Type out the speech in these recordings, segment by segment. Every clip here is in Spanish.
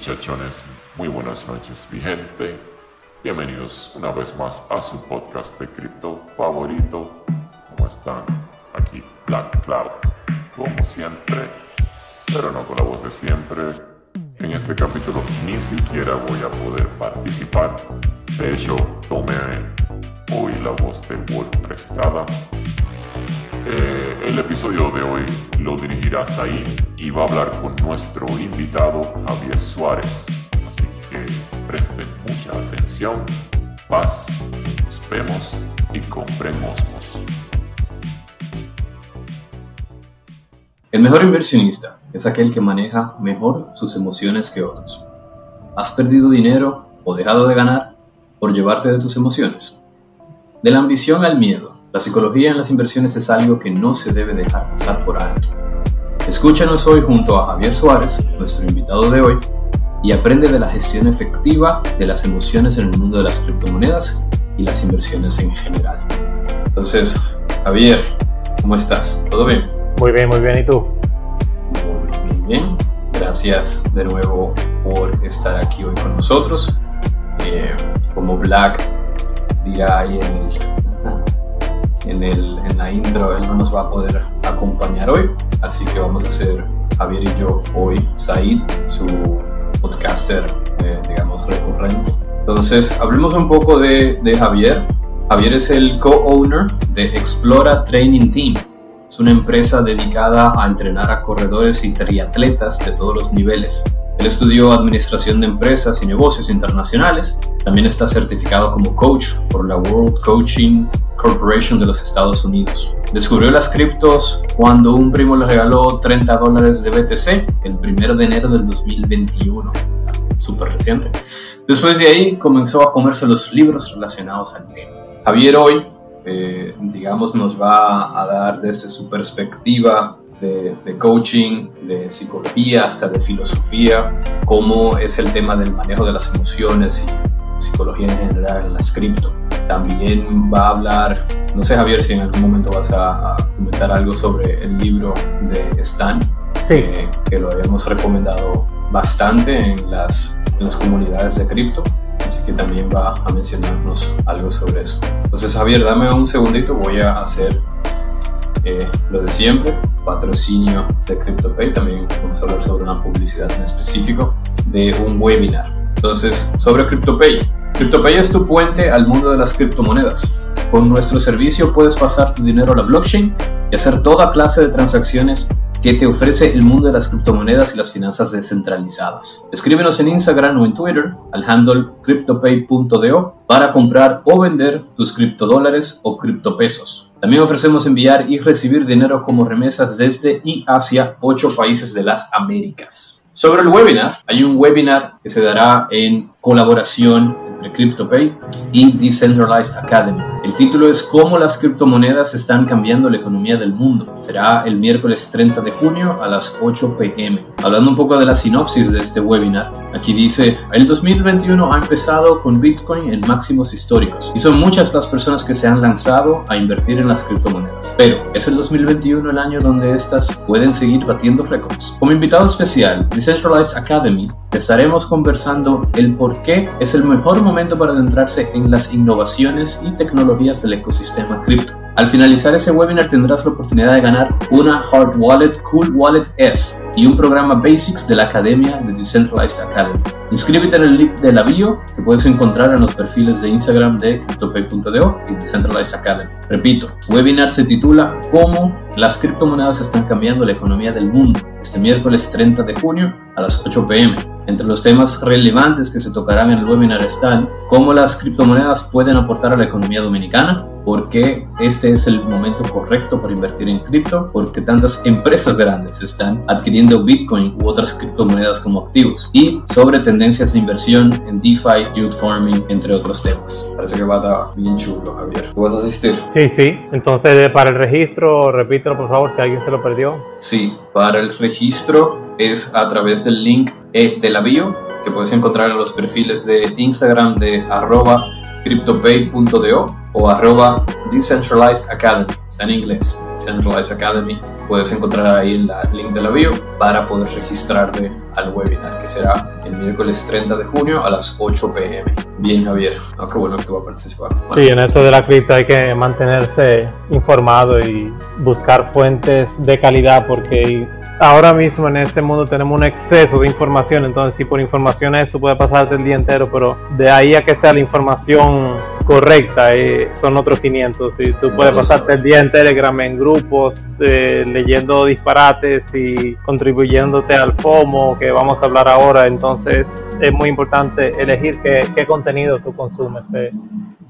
muchachones, muy buenas noches mi gente. Bienvenidos una vez más a su podcast de cripto favorito. ¿Cómo están? Aquí Black Cloud, como siempre, pero no con la voz de siempre. En este capítulo ni siquiera voy a poder participar. De hecho, tomé hoy la voz de Wolf prestada eh, el episodio de hoy lo dirigirá Said y va a hablar con nuestro invitado Javier Suárez. Así que presten mucha atención. Paz, nos vemos y compremos. El mejor inversionista es aquel que maneja mejor sus emociones que otros. ¿Has perdido dinero o dejado de ganar por llevarte de tus emociones? De la ambición al miedo la psicología en las inversiones es algo que no se debe dejar pasar por alto. Escúchanos hoy junto a Javier Suárez, nuestro invitado de hoy, y aprende de la gestión efectiva de las emociones en el mundo de las criptomonedas y las inversiones en general. Entonces, Javier, ¿cómo estás? ¿Todo bien? Muy bien, muy bien. ¿Y tú? Muy bien. Gracias de nuevo por estar aquí hoy con nosotros. Eh, como Black dirá ahí en el en, el, en la intro él no nos va a poder acompañar hoy, así que vamos a hacer Javier y yo hoy, Said, su podcaster, eh, digamos, recurrente. Entonces, hablemos un poco de, de Javier. Javier es el co-owner de Explora Training Team. Es una empresa dedicada a entrenar a corredores y triatletas de todos los niveles. Él estudió Administración de Empresas y Negocios Internacionales. También está certificado como coach por la World Coaching Corporation de los Estados Unidos. Descubrió las criptos cuando un primo le regaló 30 dólares de BTC el 1 de enero del 2021. Súper reciente. Después de ahí comenzó a comerse los libros relacionados al tema. Javier hoy, eh, digamos, nos va a dar desde su perspectiva de, de, coaching, de psicología, hasta de filosofía, cómo es el tema del manejo de las emociones y psicología en general en las cripto. También va a hablar, no sé Javier si en algún momento vas a, comentar algo sobre el libro de Stan, eh, que lo habíamos recomendado bastante en las, en las comunidades de cripto. Así que también va a mencionarnos algo sobre eso. Entonces Javier, dame un segundito, voy a hacer eh, lo de siempre, patrocinio de CryptoPay, también vamos a hablar sobre una publicidad en específico de un webinar. Entonces, sobre CryptoPay, CryptoPay es tu puente al mundo de las criptomonedas. Con nuestro servicio puedes pasar tu dinero a la blockchain y hacer toda clase de transacciones que te ofrece el mundo de las criptomonedas y las finanzas descentralizadas. Escríbenos en Instagram o en Twitter al handle cryptopay.do para comprar o vender tus criptodólares o criptopesos. También ofrecemos enviar y recibir dinero como remesas desde y hacia 8 países de las Américas. Sobre el webinar, hay un webinar que se dará en colaboración entre CryptoPay y Decentralized Academy. El título es Cómo las criptomonedas están cambiando la economía del mundo. Será el miércoles 30 de junio a las 8 pm. Hablando un poco de la sinopsis de este webinar, aquí dice, el 2021 ha empezado con Bitcoin en máximos históricos y son muchas las personas que se han lanzado a invertir en las criptomonedas. Pero es el 2021 el año donde estas pueden seguir batiendo récords. Como invitado especial, Decentralized Academy, estaremos conversando el por qué es el mejor momento momento para adentrarse en las innovaciones y tecnologías del ecosistema cripto. Al finalizar ese webinar tendrás la oportunidad de ganar una Hard Wallet Cool Wallet S y un programa Basics de la Academia de Decentralized Academy. Inscríbete en el link de la bio que puedes encontrar en los perfiles de Instagram de CryptoPay.do y Decentralized Academy. Repito, webinar se titula Cómo las criptomonedas están cambiando la economía del mundo este miércoles 30 de junio a las 8 pm. Entre los temas relevantes que se tocarán en el webinar están cómo las criptomonedas pueden aportar a la economía dominicana, por qué este es el momento correcto para invertir en cripto, porque tantas empresas grandes están adquiriendo Bitcoin u otras criptomonedas como activos, y sobre tendencias de inversión en DeFi, yield farming, entre otros temas. Parece que va a estar bien chulo, Javier. ¿Puedes asistir? Sí, sí. Entonces, para el registro, repítelo por favor si alguien se lo perdió. Sí, para el registro es a través del link e de la bio que puedes encontrar en los perfiles de Instagram de arroba cryptopay.do o arroba decentralized academy, está en inglés, decentralized academy puedes encontrar ahí en la link de la bio para poder registrarte al webinar que será el miércoles 30 de junio a las 8 pm. Bien, Javier. Qué bueno que tú vas a participar. Sí, en esto de la cripto hay que mantenerse informado y buscar fuentes de calidad porque ahora mismo en este mundo tenemos un exceso de información, entonces si por información es, tú puedes pasarte el día entero, pero de ahí a que sea la información correcta eh, son otros 500. Y tú puedes pasarte el día en Telegram, en grupos, eh, leyendo disparates y contribuyéndote al FOMO que vamos a hablar ahora, entonces es muy importante elegir qué, qué contenido tú consumes. Eh,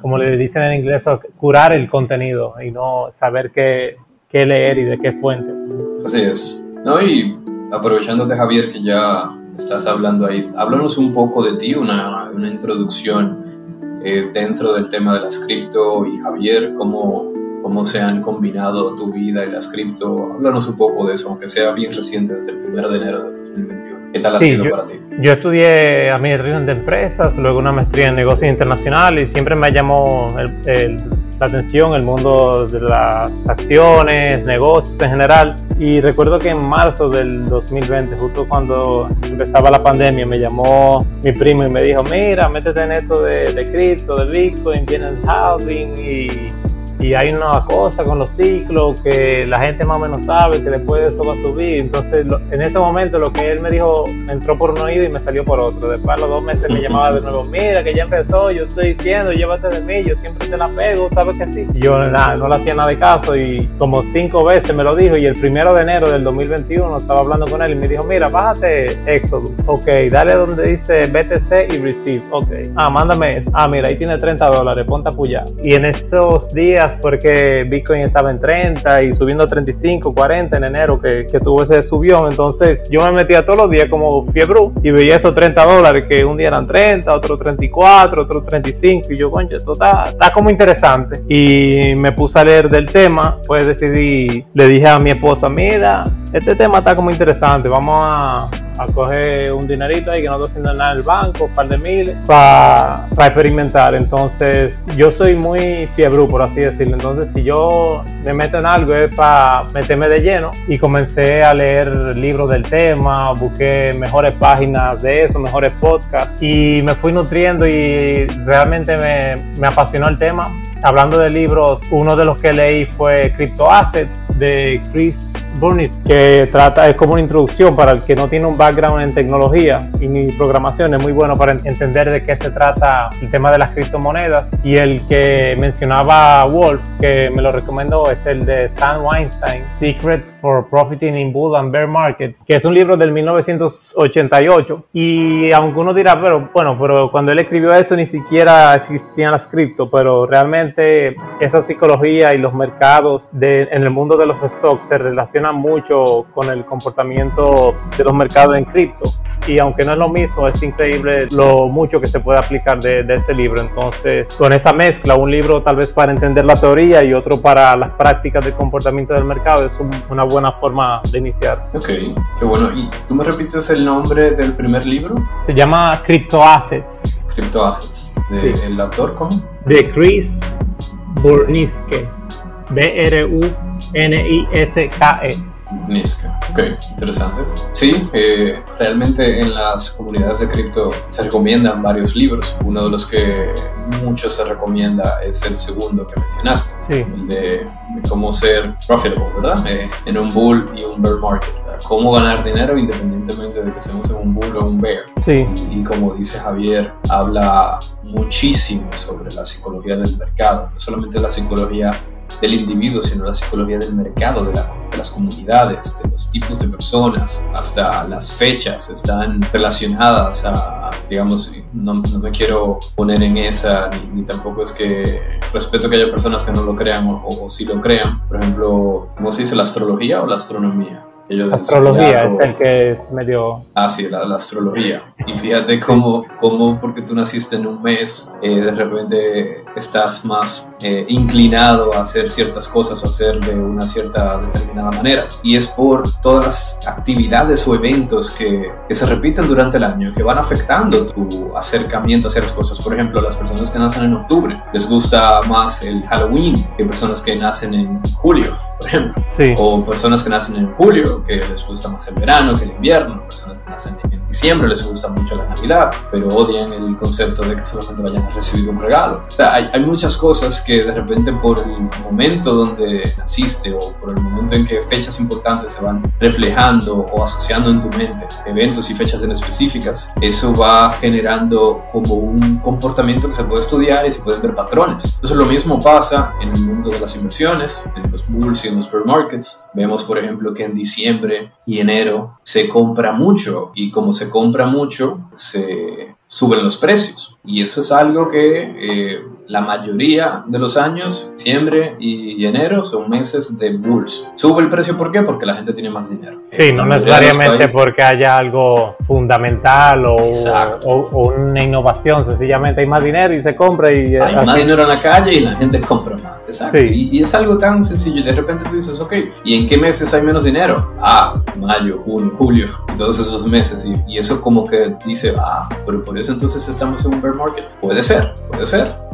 como le dicen en inglés, curar el contenido y no saber qué, qué leer y de qué fuentes. Así es. No, y aprovechándote, Javier, que ya estás hablando ahí, háblanos un poco de ti, una, una introducción eh, dentro del tema de las cripto y Javier, cómo, cómo se han combinado tu vida y las cripto. Háblanos un poco de eso, aunque sea bien reciente, desde el 1 de enero de 2021. ¿Qué tal ha sido para ti? Yo estudié administración de empresas, luego una maestría en negocios internacionales y siempre me llamó el la atención, el mundo de las acciones, negocios en general. Y recuerdo que en marzo del 2020, justo cuando empezaba la pandemia, me llamó mi primo y me dijo, mira, métete en esto de, de cripto, de Bitcoin, viene el housing y y hay una cosa con los ciclos que la gente más o menos sabe que después de eso va a subir. Entonces, en ese momento, lo que él me dijo entró por un oído y me salió por otro. Después, a los dos meses, me llamaba de nuevo: Mira, que ya empezó, yo estoy diciendo, llévate de mí, yo siempre te la pego, ¿sabes que sí? Y yo nada, no le hacía nada de caso y como cinco veces me lo dijo. Y el primero de enero del 2021 estaba hablando con él y me dijo: Mira, bájate Exodus. Ok, dale donde dice BTC y Receive. Ok, ah, mándame eso. Ah, mira, ahí tiene 30 dólares, ponte a puyar. Y en esos días, porque Bitcoin estaba en 30 y subiendo a 35, 40 en enero que, que tuvo ese subión. Entonces yo me metía todos los días como fiebre y veía esos 30 dólares que un día eran 30, otro 34, otro 35 y yo, concha, esto está, está como interesante. Y me puse a leer del tema, pues decidí, le dije a mi esposa, mira, este tema está como interesante, vamos a, a coger un dinerito ahí que no estoy haciendo nada en el banco, un par de miles, para experimentar. Entonces, yo soy muy fiebre, por así decirlo. Entonces, si yo me meto en algo es para meterme de lleno y comencé a leer libros del tema, busqué mejores páginas de eso, mejores podcasts y me fui nutriendo y realmente me, me apasionó el tema hablando de libros, uno de los que leí fue Crypto Assets de Chris Burnis, que trata, es como una introducción para el que no tiene un background en tecnología y ni programación, es muy bueno para entender de qué se trata el tema de las criptomonedas. Y el que mencionaba Wolf, que me lo recomendó, es el de Stan Weinstein, Secrets for Profiting in Bull and Bear Markets, que es un libro del 1988. Y aunque uno dirá, pero bueno, pero cuando él escribió eso ni siquiera existían las cripto, pero realmente esa psicología y los mercados de, en el mundo de los stocks se relacionan mucho con el comportamiento de los mercados en cripto. Y aunque no es lo mismo, es increíble lo mucho que se puede aplicar de, ese libro. Entonces, con esa mezcla, un libro tal vez para entender la teoría y otro para las prácticas de comportamiento del mercado, es una buena forma de iniciar. Ok, qué bueno. ¿Y tú me repites el nombre del primer libro? Se llama Crypto Assets. Crypto Assets. ¿De ¿El autor cómo? De Chris Burniske. B-R-U-N-I-S-K-E. Burniske. Ok, interesante. Sí, eh, realmente en las comunidades de cripto se recomiendan varios libros. Uno de los que mucho se recomienda es el segundo que mencionaste, sí. el de, cómo ser profitable, ¿verdad? Eh, en un bull y un bear market. Cómo ganar dinero independientemente de que estemos en un bull o un bear. Sí. Y, y como dice Javier, habla muchísimo sobre la psicología del mercado, no solamente la psicología del individuo, sino la psicología del mercado, de, las comunidades, de los tipos de personas, hasta las fechas están relacionadas a, digamos, no, me quiero poner en esa, ni, tampoco es que respeto que haya personas que no lo crean o, o, si lo crean. Por ejemplo, ¿cómo se dice la astrología o la astronomía? La astrología es el que es medio... Ah, sí, la, astrología. Y fíjate cómo, cómo, porque tú naciste en un mes, eh, de repente estás más eh, inclinado a hacer ciertas cosas o hacer de una cierta determinada manera. Y es por todas las actividades o eventos que, que se repiten durante el año que van afectando tu acercamiento a hacer las cosas. Por ejemplo, las personas que nacen en octubre les gusta más el Halloween que personas que nacen en julio por ejemplo. O personas que nacen en julio, que les gusta más el verano que el invierno. Personas que nacen en diciembre, les gusta mucho la Navidad, pero odian el concepto de que solamente vayan a recibir un regalo. O sea, hay, hay muchas cosas que de repente por el momento donde naciste o por el momento en que fechas importantes se van reflejando o asociando en tu mente eventos y fechas en específicas, eso va generando como un comportamiento que se puede estudiar y se pueden ver patrones. Entonces lo mismo pasa en el mundo de las inversiones, en los bulls y en los bear markets. Vemos por ejemplo que en diciembre y enero se compra mucho y como se compra mucho se suben los precios. Y eso es algo que eh, la mayoría de los años, diciembre y enero, son meses de bulls. Sube el precio, ¿por qué? Porque la gente tiene más dinero. Sí, no necesariamente porque haya algo fundamental o, o, una innovación, sencillamente hay más dinero y se compra y... Hay más dinero en la calle y la gente compra más. Exacto. Y, y, es algo tan sencillo. Y de repente tú dices, ok, ¿y en qué meses hay menos dinero? Ah, mayo, junio, julio, y todos esos meses. Y, y eso como que dice, ah, pero por eso entonces estamos en un bear market. Puede ser, puede ser.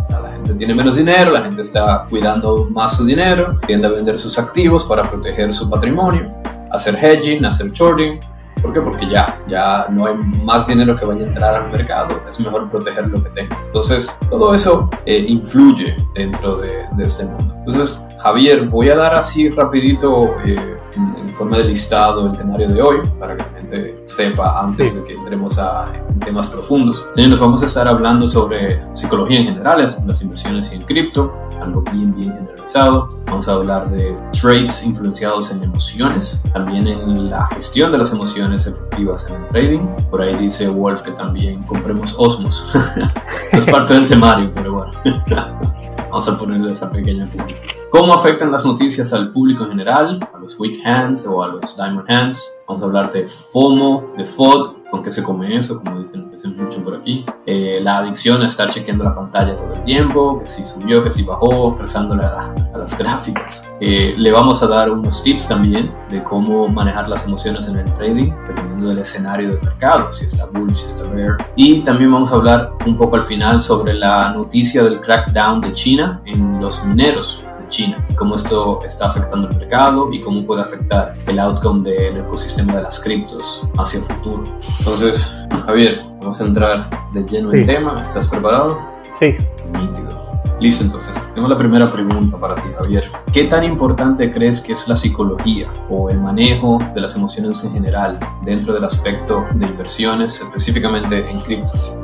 Tiene menos dinero, la gente está cuidando más su dinero, tiende a vender sus activos para proteger su patrimonio, hacer hedging, hacer shorting. ¿Por qué? Porque ya, ya no hay más dinero que vaya a entrar al mercado, es mejor proteger lo que tengo. Entonces, todo eso eh, influye dentro de, de, este mundo. Entonces, Javier, voy a dar así rapidito eh, en, forma de listado el temario de hoy para que la gente sepa antes de que entremos a temas profundos. Señores, vamos a estar hablando sobre psicología en general, las inversiones y en cripto, algo bien, bien generalizado. Vamos a hablar de trades influenciados en emociones, también en la gestión de las emociones efectivas en el trading. Por ahí dice Wolf que también compremos Osmos. es parte del temario, pero bueno. Vamos a ponerle esa pequeña publicidad. ¿Cómo afectan las noticias al público en general? A los weak hands o a los diamond hands. Vamos a hablar de FOMO, de FOD, con qué se come eso, como dicen, dicen por aquí. Eh, la adicción a estar chequeando la pantalla todo el tiempo, que si subió, que si bajó, rezándole a, las gráficas. Eh, le vamos a dar unos tips también de cómo manejar las emociones en el trading, dependiendo del escenario del mercado, si está bull, si está bear. Y también vamos a hablar un poco al final sobre la noticia del crackdown de China en los mineros China, cómo esto está afectando el mercado y cómo puede afectar el outcome del ecosistema de las criptos hacia el futuro. Entonces, Javier, vamos a entrar de lleno en tema. ¿Estás preparado? Sí. Nítido. Listo, entonces, tengo la primera pregunta para ti, Javier. ¿Qué tan importante crees que es la psicología o el manejo de las emociones en general dentro del aspecto de inversiones, específicamente en criptos?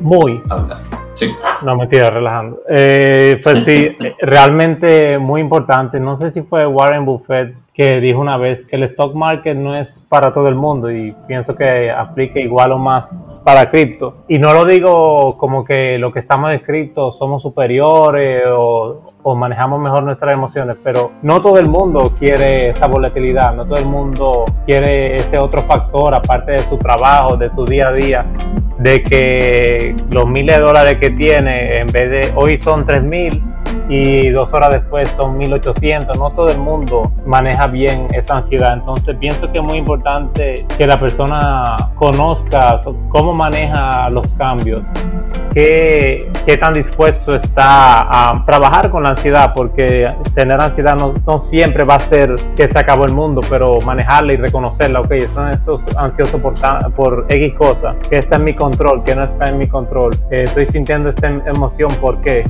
Muy. Sí. No, mentira, relajando. Eh, pues sí, realmente muy importante. No sé si fue Warren Buffett que dijo una vez que el stock market no es para todo el mundo y pienso que aplica igual o más para cripto. Y no lo digo como que lo que estamos escritos somos superiores o, o, manejamos mejor nuestras emociones, pero no todo el mundo quiere esa volatilidad, no todo el mundo quiere ese otro factor aparte de su trabajo, de su día a día, de que los miles de dólares que tiene en vez de hoy son tres mil y dos horas después son 1800. No todo el mundo maneja bien esa ansiedad. Entonces pienso que es muy importante que la persona conozca cómo maneja los cambios, qué, qué tan dispuesto está a trabajar con la ansiedad, porque tener ansiedad no, no, siempre va a ser que se acabó el mundo, pero manejarla y reconocerla, ok, son esos ansiosos por, por X cosa, que está en mi control, que no está en mi control, estoy sintiendo esta emoción, ¿por qué?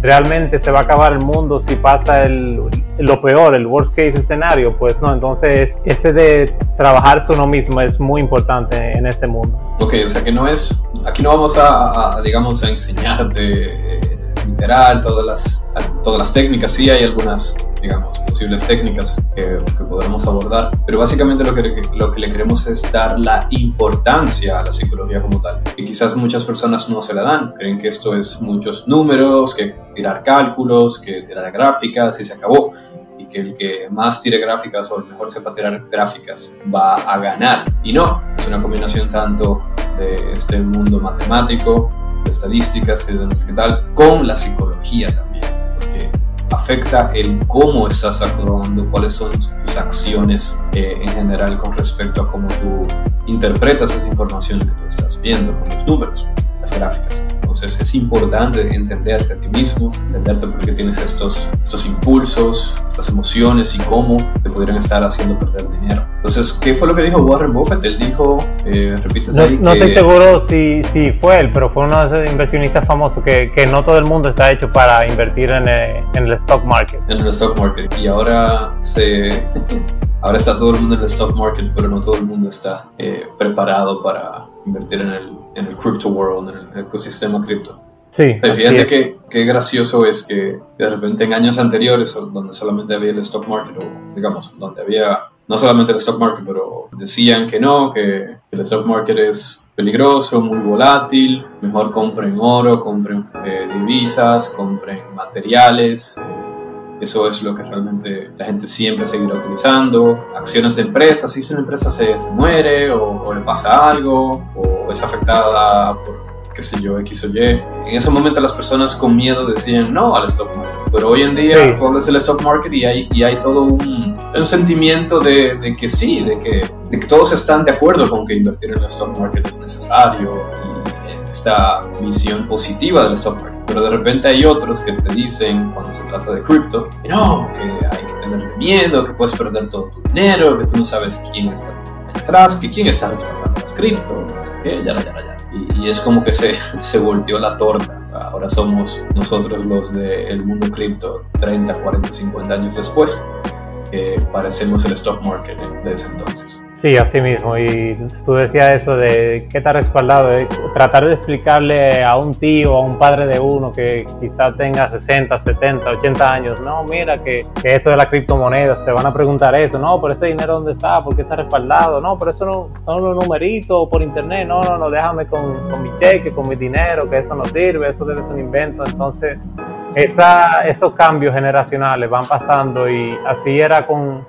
Realmente se va a acabar el mundo si pasa el, lo peor, el worst case escenario, pues no, entonces ese de trabajarse uno mismo es muy importante en este mundo. Ok, o sea que no es, aquí no vamos a, digamos, a enseñarte eh, literal todas las, todas las técnicas, sí hay algunas digamos, posibles técnicas que, que podremos abordar. Pero básicamente lo que, lo que le queremos es dar la importancia a la psicología como tal. Y quizás muchas personas no se la dan, creen que esto es muchos números, que tirar cálculos, que tirar gráficas y se acabó. Y que el que más tire gráficas o el mejor sepa tirar gráficas va a ganar. Y no, es una combinación tanto de este mundo matemático, estadísticas y de no sé qué tal, con la psicología también. Porque afecta el cómo estás actuando, cuáles son tus acciones eh, en general con respecto a cómo tú interpretas esa información que tú estás viendo con los números. Las gráficas. Entonces es importante entenderte a ti mismo, entenderte por qué tienes estos, estos impulsos, estas emociones y cómo te podrían estar haciendo perder dinero. Entonces, ¿qué fue lo que dijo Warren Buffett? Él dijo, eh, repites no, ahí. No estoy seguro si, si fue él, pero fue uno de esos inversionistas famosos que, que no todo el mundo está hecho para invertir en el, en el stock market. En el stock market. Y ahora se ahora está todo el mundo en el stock market, pero no todo el mundo está eh, preparado para invertir en el, en el crypto world, en el ecosistema cripto. Sí. Fíjate que, qué gracioso es que de repente en años anteriores, donde solamente había el stock market, o digamos, donde había no solamente el stock market, pero decían que no, que el stock market es peligroso, muy volátil, mejor compren oro, compren eh, divisas, compren materiales. Eh, eso es lo que realmente la gente siempre seguirá utilizando. Acciones de empresas, si esa empresa se, muere o, o, le pasa algo o es afectada por qué sé yo, X o Y. En ese momento las personas con miedo decían no al stock market. Pero hoy en día sí. el stock market y hay, y hay todo un, un sentimiento de, de, que sí, de que, de que todos están de acuerdo con que invertir en el stock market es necesario y esta visión positiva del stock market. Pero de repente hay otros que te dicen, cuando se trata de cripto, no, que hay que tenerle miedo, que puedes perder todo tu dinero, que tú no sabes quién está detrás, que quién está respaldando las cripto, no sé qué, ya, ya, ya. Y, y, es como que se, se volteó la torta. Ahora somos nosotros los del mundo cripto 30, 40, 50 años después. Eh, parecemos el stock market eh, de ese entonces. Sí, así mismo. Y tú decías eso de qué está respaldado, de tratar de explicarle a un tío, a un padre de uno que quizás tenga 60, 70, 80 años, no, mira que, que esto de la criptomoneda, se van a preguntar eso, no, pero ese dinero dónde está, por qué está respaldado, no, pero eso no son unos numeritos por internet, no, no, no, déjame con, con mi cheque, con mi dinero, que eso no sirve, eso debe ser un invento. Entonces, esa, esos cambios generacionales van pasando y así era con,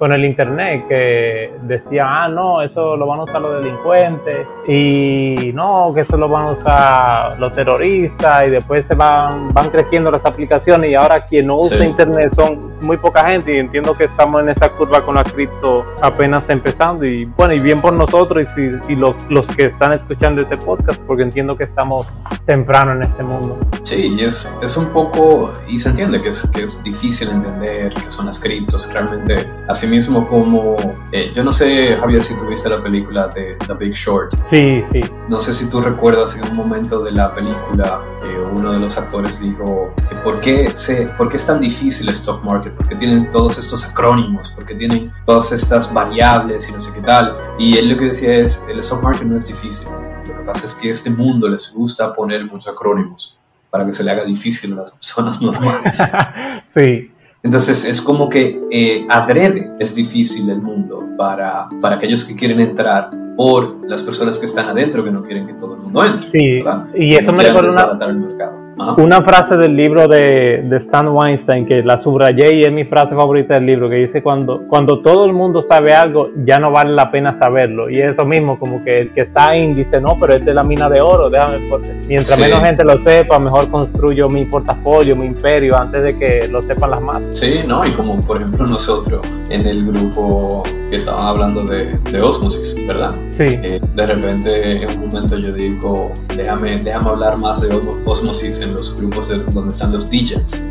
con el internet que decían, ah, no, eso lo van a usar los delincuentes y no, que eso lo van a usar los terroristas y después se van, van creciendo las aplicaciones y ahora quien no usa sí. internet son muy poca gente y entiendo que estamos en esa curva con la cripto apenas empezando y bueno, y bien por nosotros y, y los, los que están escuchando este podcast porque entiendo que estamos temprano en este mundo. Sí, y es, es un poco, y se entiende que es, que es difícil entender qué son las criptos, realmente así mismo como, eh, yo no sé Javier si tuviste la película de The Big Short. Sí, sí. No sé si tú recuerdas en un momento de la película, eh, uno de los actores dijo que por qué, se, por qué es tan difícil el stock market, porque tienen todos estos acrónimos, porque tienen todas estas variables y no sé qué tal. Y él lo que decía es, el stock market no es difícil, lo que pasa es que a este mundo les gusta poner muchos acrónimos para que se le haga difícil a las personas normales. sí. Entonces es como que eh, adrede es difícil el mundo para, para aquellos que quieren entrar por las personas que están adentro que no quieren que todo el mundo entre. Sí, ¿verdad? y eso no me recuerda una, el mercado. Una frase del libro de, de, Stan Weinstein que la subrayé y es mi frase favorita del libro que dice cuando, cuando todo el mundo sabe algo ya no vale la pena saberlo y eso mismo como que el que está ahí dice no pero esta es la mina de oro déjame porque mientras sí. menos gente lo sepa mejor construyo mi portafolio mi imperio antes de que lo sepan las masas sí no y como por ejemplo nosotros en el grupo que estaban hablando de, de osmosis verdad sí. Eh, de repente en un momento yo digo déjame déjame hablar más de osmosis en los grupos de, donde están los DJs.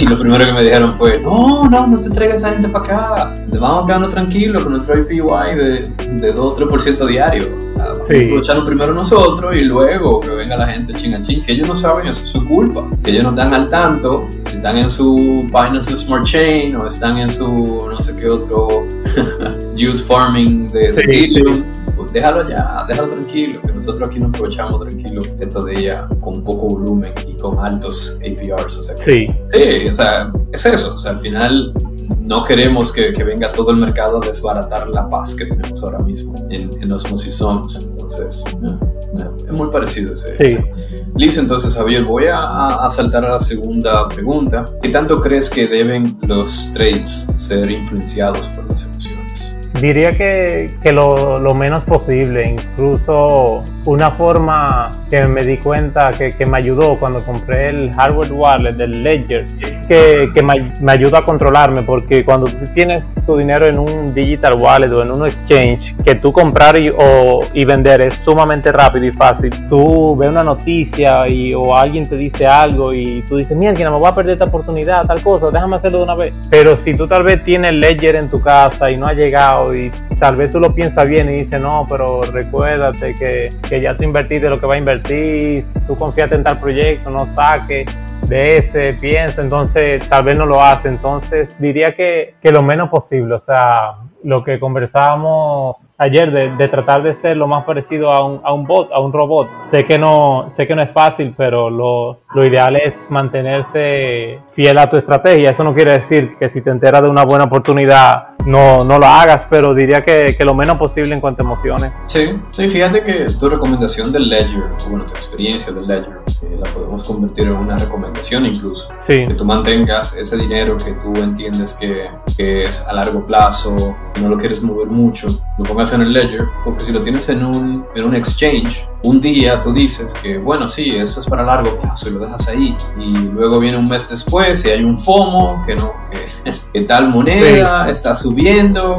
y lo primero que me dijeron fue, no, no, no te traigas a esa gente para acá. Vamos quedando tranquilo con nuestro IPY de, de 2 o 3% diario. Vamos sí. a primero nosotros y luego que venga la gente chinga ching. Si ellos no saben, eso es su culpa. Si ellos no están al tanto, si están en su Binance Smart Chain o están en su no sé qué otro Youth Farming de, sí, pues déjalo ya, déjalo tranquilo, que nosotros aquí nos aprovechamos tranquilo esto de ella con poco volumen y con altos APRs. O sea, que, sí. sí, o sea, es eso, o sea, al final no queremos que, que, venga todo el mercado a desbaratar la paz que tenemos ahora mismo en, en los Songs. Entonces, es muy parecido ese. Sí. ese. Listo, entonces, Javier, voy a, a, saltar a la segunda pregunta. ¿Qué tanto crees que deben los trades ser influenciados por las emociones? Diría que, que lo, lo, menos posible, incluso una forma que me di cuenta que, que, me ayudó cuando compré el hardware wallet del Ledger que, que me, ayuda a controlarme porque cuando tú tienes tu dinero en un digital wallet o en un exchange que tú comprar y, o, y vender es sumamente rápido y fácil tú ves una noticia y, o alguien te dice algo y tú dices mierda me voy a perder esta oportunidad tal cosa déjame hacerlo de una vez pero si tú tal vez tienes Ledger en tu casa y no ha llegado y tal vez tú lo piensas bien y dices no pero recuérdate que que ya tú invertiste lo que va a invertir, tú confiaste en tal proyecto, no saques de ese, piensa, entonces tal vez no lo hace. Entonces diría que, que lo menos posible, o sea, lo que conversábamos ayer de, de, tratar de ser lo más parecido a un, a un, bot, a un robot. Sé que no, sé que no es fácil, pero lo, lo, ideal es mantenerse fiel a tu estrategia. Eso no quiere decir que si te enteras de una buena oportunidad no, no lo hagas, pero diría que, que, lo menos posible en cuanto a emociones. Sí, y fíjate que tu recomendación del Ledger, bueno, tu experiencia del Ledger, eh, la podemos convertir en una recomendación incluso. Sí. Que tú mantengas ese dinero que tú entiendes que, que es a largo plazo, que no lo quieres mover mucho, lo pongas en el Ledger, porque si lo tienes en un, en un exchange, un día tú dices que, bueno, sí, esto es para largo plazo y lo dejas ahí, y luego viene un mes después y hay un FOMO, que no, que, que tal moneda sí. está subiendo,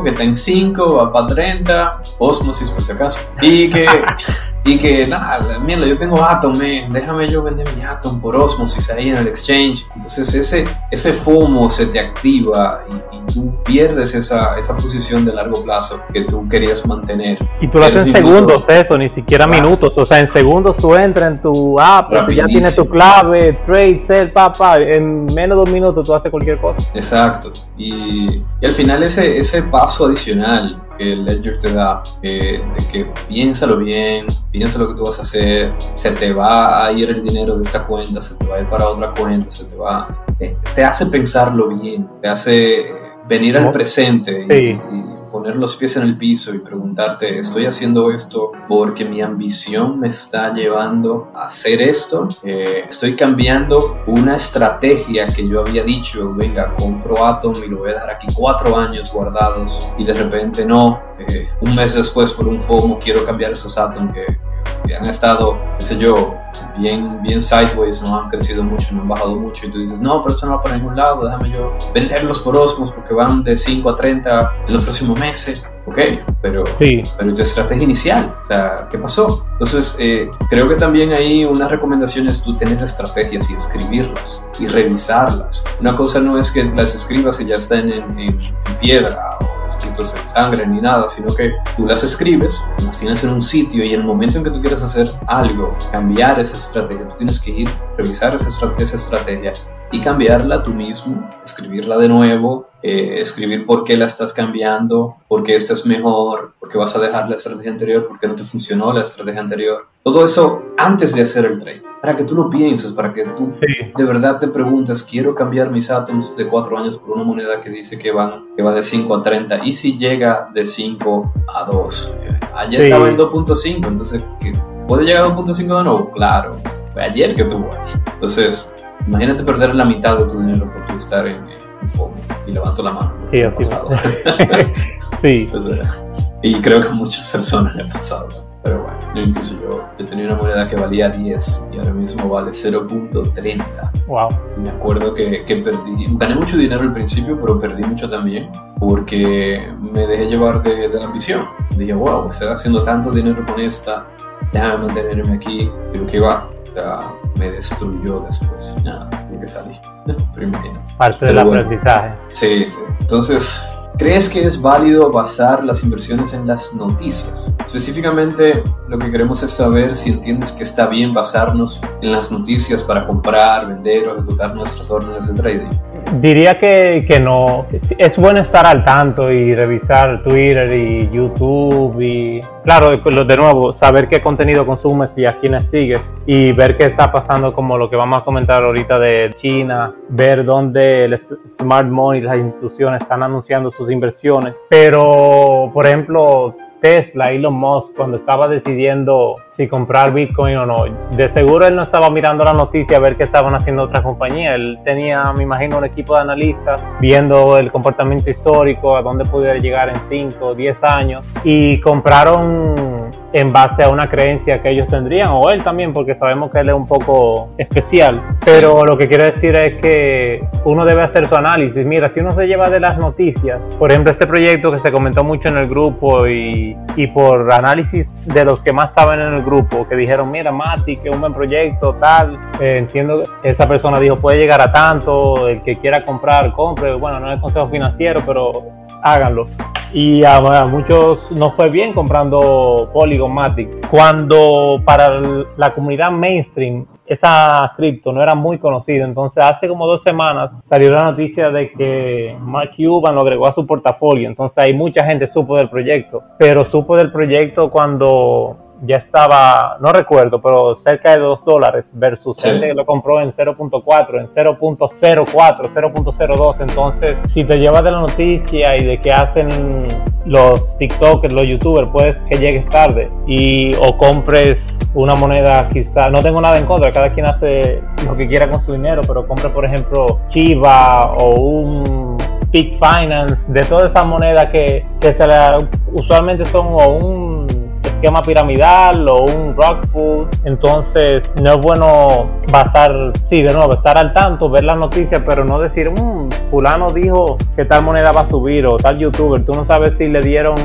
que está en 5, va para 30, Osmosis por si acaso, y que... y que nada, mierda, yo tengo Atom, man, déjame yo vender mi Atom por Osmosis ahí en el exchange. Entonces ese, ese FOMO se te activa y, y tú pierdes esa, esa posición de largo plazo que tú querías mantener. Y tú lo haces en segundos eso, ni siquiera claro. minutos. O sea, en segundos tú entras en tu app, tú ya tienes tu clave, trade, sell, papá, en menos de un minuto tú haces cualquier cosa. Exacto. Y, y al final ese, ese paso adicional que el Ledger te da, eh, de que piénsalo bien, piensa lo que tú vas a hacer, se te va a ir el dinero de esta cuenta, se te va a ir para otra cuenta, se te va, eh, te hace pensarlo bien, te hace venir al presente sí. y, y, poner los pies en el piso y preguntarte, ¿estoy haciendo esto porque mi ambición me está llevando a hacer esto? Eh, ¿Estoy cambiando una estrategia que yo había dicho, venga, compro Atom y lo voy a dejar aquí cuatro años guardados y de repente no, eh, un mes después por un FOMO quiero cambiar esos Atom que, que han estado, qué sé yo, bien, bien sideways, no han crecido mucho, no han bajado mucho, y tú dices, no, pero esto no va para ningún lado, déjame yo venderlos por Osmos porque van de 5 a 30 en los próximos meses. Ok, pero, sí. pero tu estrategia inicial, o sea, ¿qué pasó? Entonces, eh, creo que también hay una recomendación es tú tener estrategias y escribirlas y revisarlas. Una cosa no es que las escribas y ya están en, en, en piedra o escritos en sangre ni nada, sino que tú las escribes, las tienes en un sitio y en el momento en que tú quieres hacer algo, cambiar esa estrategia, tú tienes que ir, revisar esa, esa estrategia y cambiarla tú mismo, escribirla de nuevo, eh, escribir por qué la estás cambiando, por qué esta es mejor, por qué vas a dejar la estrategia anterior, por qué no te funcionó la estrategia anterior. Todo eso antes de hacer el trade, para que tú lo pienses, para que tú sí. de verdad te preguntes, quiero cambiar mis átomos de 4 años por una moneda que dice que, van, que va de 5 a 30, y si llega de 5 a 2. Ayer sí. estaba en 2.5, entonces, ¿puede llegar a 2.5 de nuevo? Claro, fue ayer que tuvo. Entonces, Imagínate perder la mitad de tu dinero por estar en, en FOMO. Y levanto la mano. Sí, así Sí. Y creo que a muchas personas le ha pasado. Pero bueno, yo incluso yo, yo tenía una moneda que valía 10 y ahora mismo vale 0.30. Wow. Me acuerdo que, que perdí, gané mucho dinero al principio, pero perdí mucho también porque me dejé llevar de, de la ambición. Dije, wow, estoy haciendo tanto dinero con esta, déjame mantenerme aquí, pero que va, o sea, me destruyó después. Nada, que salí. Pero imagínate. Parte del bueno, aprendizaje. Sí, sí. Entonces, ¿crees que es válido basar las inversiones en las noticias? Específicamente, lo que queremos es saber si entiendes que está bien basarnos en las noticias para comprar, vender o ejecutar nuestras órdenes de trading. Diría que, que, no. Es bueno estar al tanto y revisar Twitter y YouTube y, claro, de nuevo, saber qué contenido consumes y a quiénes sigues y ver qué está pasando como lo que vamos a comentar ahorita de China, ver dónde el Smart Money, las instituciones están anunciando sus inversiones. Pero, por ejemplo, Tesla, Elon Musk, cuando estaba decidiendo si comprar Bitcoin o no, de seguro él no estaba mirando la noticia a ver qué estaban haciendo otras compañías. Él tenía, me imagino, un equipo de analistas viendo el comportamiento histórico, a dónde pudiera llegar en 5 o 10 años y compraron en base a una creencia que ellos tendrían, o él también, porque sabemos que él es un poco especial. Pero lo que quiero decir es que uno debe hacer su análisis. Mira, si uno se lleva de las noticias, por ejemplo, este proyecto que se comentó mucho en el grupo y, y por análisis de los que más saben en el grupo, que dijeron, mira, Mati, que un buen proyecto, tal, eh, entiendo, esa persona dijo, puede llegar a tanto, el que quiera comprar, compre, bueno, no es consejo financiero, pero háganlo. Y a, muchos no fue bien comprando Polygon Matic. Cuando para la comunidad mainstream esa cripto no era muy conocida, entonces hace como dos semanas salió la noticia de que Mark Cuban lo agregó a su portafolio, entonces hay mucha gente supo del proyecto, pero supo del proyecto cuando ya estaba, no recuerdo, pero cerca de 2 dólares versus gente que lo compró en 0.4, en 0.04, 0.02. Entonces, si te llevas de la noticia y de que hacen los TikTokers, los YouTubers, puedes que llegues tarde y o compres una moneda quizá, no tengo nada en contra, cada quien hace lo que quiera con su dinero, pero compre por ejemplo Chiva o un Peak Finance, de todas esas monedas que, que se la, usualmente son o un esquema piramidal o un rock pool. Entonces, no es bueno basar, sí, de nuevo, estar al tanto, ver las noticias, pero no decir, mmm, fulano dijo que tal moneda va a subir o tal youtuber. Tú no sabes si le dieron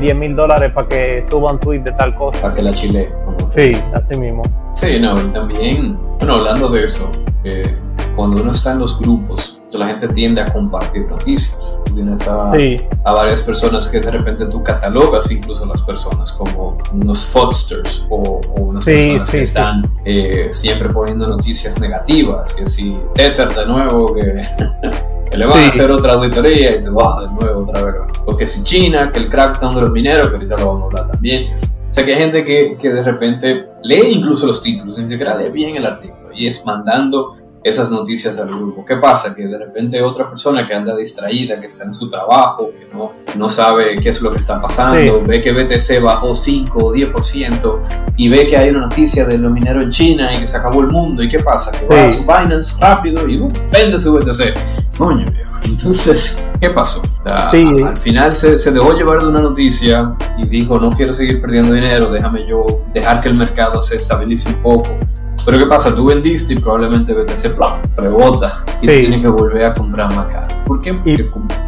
10 mil dólares para que suba un tweet de tal cosa. Para que la chile. Sí, así mismo. Sí, no, y también, bueno, hablando de eso, eh, cuando uno está en los grupos, la gente tiende a compartir noticias. Tienes a, a, varias personas que de repente tú catalogas incluso las personas como unos fodsters o, unas personas que están eh, siempre poniendo noticias negativas, que si Tether de nuevo, que, le van a hacer otra auditoría y te vas de nuevo otra vez. O que si China, que el crackdown de los mineros, que ahorita lo vamos a hablar también. O sea que hay gente que, que de repente lee incluso los títulos, ni siquiera lee bien el artículo y es mandando esas noticias al grupo. ¿Qué pasa? Que de repente otra persona que anda distraída, que está en su trabajo, que no, no sabe qué es lo que está pasando, ve que BTC bajó 5 o 10% y ve que hay una noticia de los mineros en China y que se acabó el mundo. ¿Y qué pasa? Que va a su Binance rápido y uh, vende su BTC. Coño, viejo. Entonces, ¿qué pasó? Al final se, se, dejó llevar de una noticia y dijo, no quiero seguir perdiendo dinero, déjame yo dejar que el mercado se estabilice un poco pero ¿qué pasa? Tú vendiste y probablemente BTC rebota y tienes que volver a comprar más caro. ¿Por qué?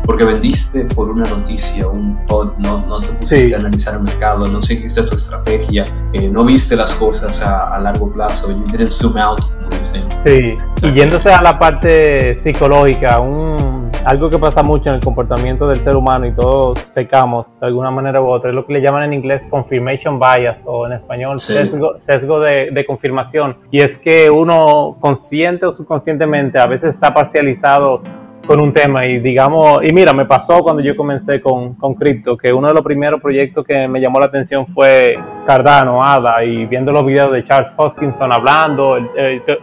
Porque, vendiste por una noticia, un FOD, no, no te pusiste a analizar el mercado, no seguiste tu estrategia, eh, no viste las cosas a, a, largo plazo, you didn't zoom out, como dicen. Sí, y yéndose a la parte psicológica, un algo que pasa mucho en el comportamiento del ser humano y todos pecamos de alguna manera u otra, es lo que le llaman en inglés confirmation bias o en español sesgo, de, de, confirmación. Y es que uno consciente o subconscientemente a veces está parcializado con un tema y digamos, y mira, me pasó cuando yo comencé con, con cripto, que uno de los primeros proyectos que me llamó la atención fue Cardano, ADA, y viendo los videos de Charles Hoskinson hablando,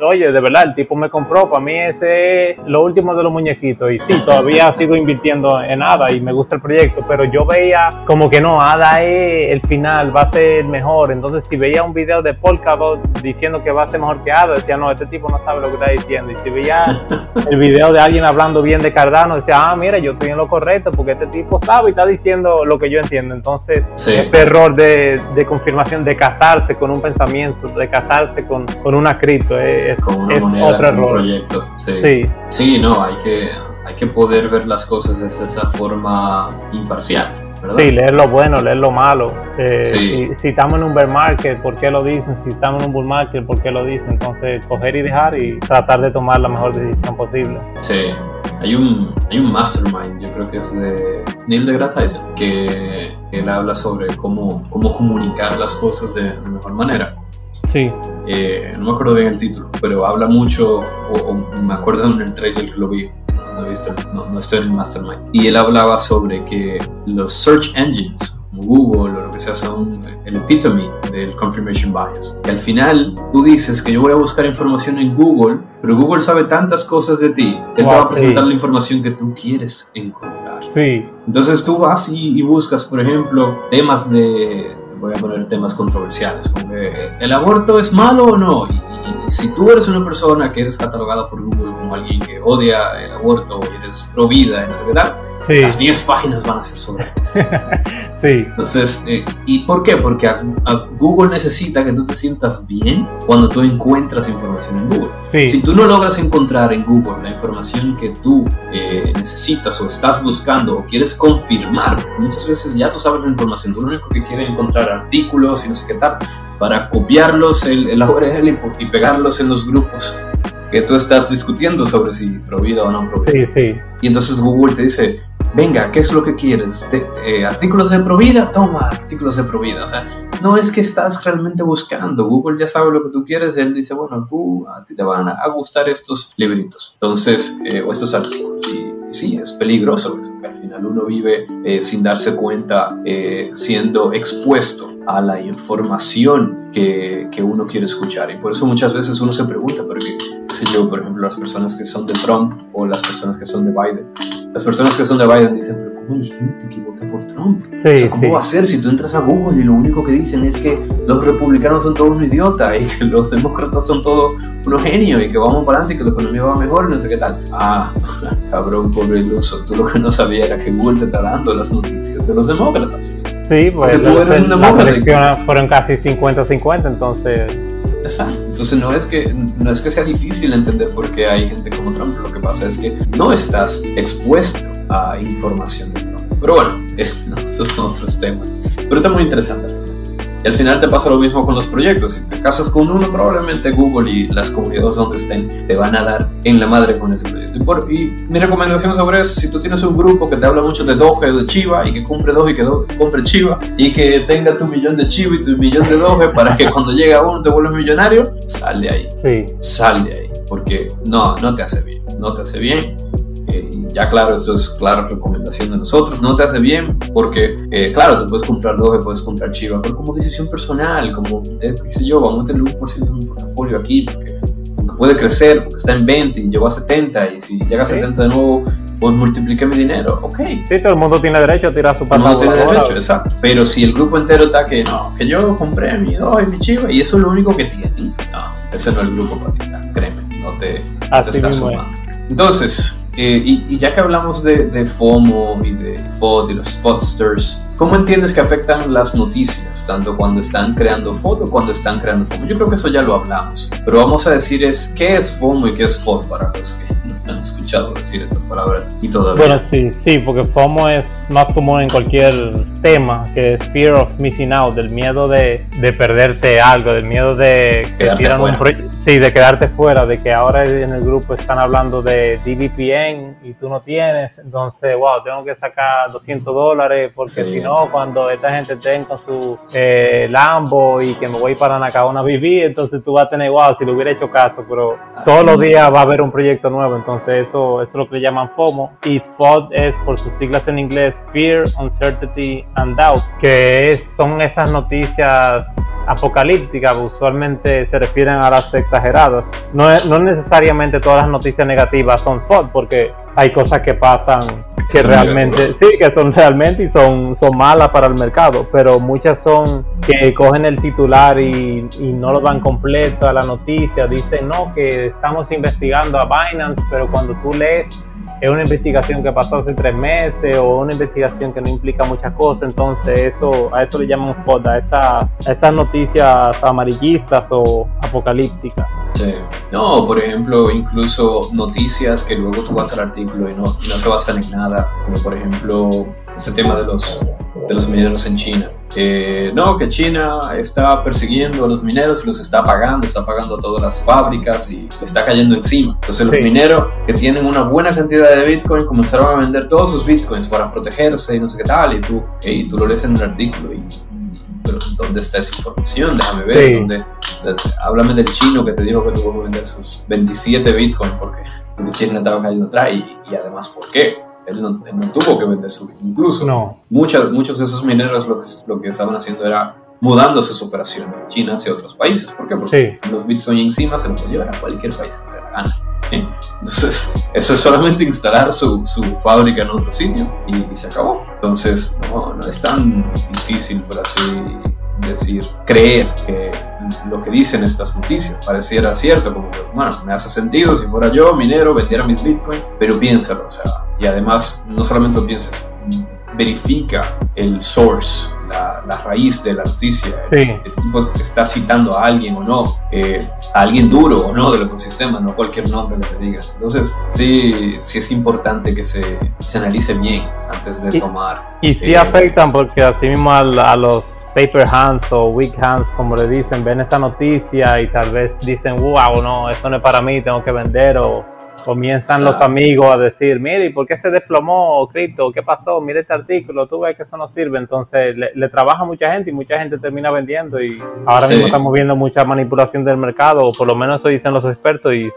oye, de verdad, el tipo me compró, para mí ese es lo último de los muñequitos, y sí, todavía sigo invirtiendo en ADA y me gusta el proyecto, pero yo veía como que no, ADA es el final, va a ser mejor, entonces si veía un video de Polkadot diciendo que va a ser mejor que ADA, decía, no, este tipo no sabe lo que está diciendo, y si veía el video de alguien hablando bien de Cardano, decía, ah, mira, yo estoy en lo correcto porque este tipo sabe y está diciendo lo que yo entiendo. Entonces, ese error de, de, confirmación, de casarse con un pensamiento, de casarse con, con una cripto, es, es otro error. Sí. sí. no, hay que, hay que poder ver las cosas de esa forma imparcial. Sí, leer lo bueno, leer lo malo. Eh, si, estamos en un bear market, ¿por qué lo dicen? Si estamos en un bull market, ¿por qué lo dicen? Entonces, coger y dejar y tratar de tomar la mejor decisión posible. Sí, hay un, hay un mastermind, yo creo que es de Neil deGrasse Tyson, que él habla sobre cómo, cómo comunicar las cosas de, mejor manera. Sí. Eh, no me acuerdo bien el título, pero habla mucho, o, me acuerdo en el trailer que lo vi, no, he visto, no, no estoy en el mastermind. Y él hablaba sobre que los search engines, Google o lo que sea, son el epitome del confirmation bias. Y al final tú dices que yo voy a buscar información en Google, pero Google sabe tantas cosas de ti que te va a presentar la información que tú quieres encontrar. Sí. Entonces tú vas y, y buscas, por ejemplo, temas de voy a poner temas controversiales, como que el aborto es malo o no. Y, si tú eres una persona que eres catalogada por Google como alguien que odia el aborto o eres pro vida en realidad, las 10 páginas van a ser sobre sí. Entonces, eh, ¿y por qué? Porque Google necesita que tú te sientas bien cuando tú encuentras información en Google. Si tú no logras encontrar en Google la información que tú eh, necesitas o estás buscando o quieres confirmar, muchas veces ya tú sabes la información, tú lo único que quieres es encontrar artículos y no sé qué tal, para copiarlos en la URL y pegarlos en los grupos que tú estás discutiendo sobre si provida o no provida. Sí, sí. Y entonces Google te dice, venga, ¿qué es lo que quieres? Eh, ¿Artículos de provida? Toma, artículos de provida. O sea, no es que estás realmente buscando. Google ya sabe lo que tú quieres. Él dice, bueno, tú, a ti te van a gustar estos libritos. Entonces, eh, o estos artículos. Y sí, es peligroso. Porque al final uno vive eh, sin darse cuenta, siendo expuesto a la información que, que, uno quiere escuchar. Y por eso muchas veces uno se pregunta, pero qué yo, por ejemplo, las personas que son de Trump o las personas que son de Biden. Las personas que son de Biden dicen, pero ¿cómo hay gente que vota por Trump? ¿Cómo va a ser si tú entras a Google y lo único que dicen es que los republicanos son todos un idiota y que los demócratas son todos unos genios y que vamos para adelante y que la economía va mejor y no sé qué tal? Ah, cabrón, pobre iluso. Tú lo que no sabías era que Google te está dando las noticias de los demócratas. Sí, pues tú eres un demócrata. fueron casi 50-50, entonces entonces no es, que, no es que sea difícil entender por qué hay gente como Trump, lo que pasa es que no estás expuesto a información de Trump. Pero bueno, esos son otros temas. Pero está muy interesante. Y al final te pasa lo mismo con los proyectos. Si te casas con uno, probablemente Google y las comunidades donde estén te van a dar en la madre con ese proyecto. Y, mi recomendación sobre eso, si tú tienes un grupo que te habla mucho de Doge, de Chiva, y que compre Doge y que compre Chiva, y que tenga tu millón de Chiva y tu millón de Doge para que cuando llegue a uno te vuelvas millonario, sal de ahí. Sí. Sal de ahí. Porque no, no te hace bien. No te hace bien ya claro, esto es clara recomendación de nosotros, no te hace bien porque, eh, claro, tú puedes comprar Doge, puedes comprar Chiva, pero como decisión personal, como, eh, qué sé yo, vamos a meterle un por ciento en mi portafolio aquí porque, puede crecer, porque está en 20 y llegó a 70 y si llega a 70 de nuevo, pues multiplique mi dinero, ok. Sí, todo el mundo tiene derecho a tirar su parte. Todo el mundo tiene derecho, exacto. Pero si el grupo entero está que no, que yo compré mi Doge, mi Chiva y eso es lo único que tiene, no, ese no es el grupo para ti, créeme, no te, no te estás sumando. Entonces, eh, y, ya que hablamos de, FOMO y de FOD y los FODsters, ¿cómo entiendes que afectan las noticias, tanto cuando están creando FOD o cuando están creando FOMO? Yo creo que eso ya lo hablamos, pero vamos a decir es qué es FOMO y qué es FOD para los que no han escuchado decir esas palabras y todavía. Bueno, sí, sí, porque FOMO es más común en cualquier tema, que es Fear of Missing Out, del miedo de, de perderte algo, del miedo de que tiran un Sí, de quedarte fuera, de que ahora en el grupo están hablando de DVPN y tú no tienes, entonces, wow, tengo que sacar 200 dólares porque si no, cuando esta gente tenga con su eh, Lambo y que me voy para Nacaona a vivir, entonces tú vas a tener, wow, si le hubiera hecho caso, pero todos los días va a haber un proyecto nuevo, entonces eso, eso es lo que le llaman FOMO y FOD es por sus siglas en inglés, Fear, Uncertainty and Doubt, que son esas noticias apocalípticas, usualmente se refieren a las exageradas. No, no necesariamente todas las noticias negativas son FOD, porque hay cosas que pasan que realmente, sí, que son realmente y son, son malas para el mercado, pero muchas son que cogen el titular y, y no lo dan completo a la noticia, dicen no, que estamos investigando a Binance, pero cuando tú lees es una investigación que pasó hace tres meses o una investigación que no implica muchas cosas, entonces eso a eso le llaman FOD, a, esa, esas noticias amarillistas o apocalípticas. Sí. No, por ejemplo, incluso noticias que luego tú vas al artículo y no, no se basan en nada, como por ejemplo ese tema de los, de los mineros en China. Eh, no, que China está persiguiendo a los mineros y los está pagando, está pagando a todas las fábricas y está cayendo encima. Entonces los mineros que tienen una buena cantidad de Bitcoin comenzaron a vender todos sus Bitcoins para protegerse y no sé qué tal, y tú, y tú lo lees en el artículo y, pero ¿dónde está esa información? Déjame ver, ¿dónde, háblame del chino que te dijo que tuvo que vender sus 27 Bitcoin porque China estaba cayendo atrás y, y además ¿por qué? Él no, tuvo que vender su Incluso no. muchos, muchos de esos mineros lo que, lo que estaban haciendo era mudando sus operaciones de China hacia otros países. ¿Por qué? Porque los Bitcoin encima se los puede llevar a cualquier país que le gana. Entonces, eso es solamente instalar su, su fábrica en otro sitio y, se acabó. Entonces, no, no es tan difícil, por así decir, creer que lo que dicen estas noticias pareciera cierto, como que, bueno, me hace sentido si fuera yo minero, vendiera mis bitcoins, pero piénsalo, o sea, Y además, no solamente lo pienses, verifica el source, la, la raíz de la noticia. Sí. El tipo está citando a alguien o no, eh, a alguien duro o no del ecosistema, no cualquier nombre que te diga. Entonces, sí, sí es importante que se, se analice bien antes de Y- tomar. Y sí eh, afectan porque así mismo al- a, los paper hands o weak hands, como le dicen, ven esa noticia y tal vez dicen, wow, no, esto no es para mí, tengo que vender o comienzan los Exacto. amigos a decir, mire, ¿y por qué se desplomó cripto? ¿Qué pasó? Mire este artículo, tú ves que eso no sirve. Entonces le, le trabaja mucha gente y mucha gente termina vendiendo y ahora Sí. mismo estamos viendo mucha manipulación del mercado, o por lo menos eso dicen los expertos y,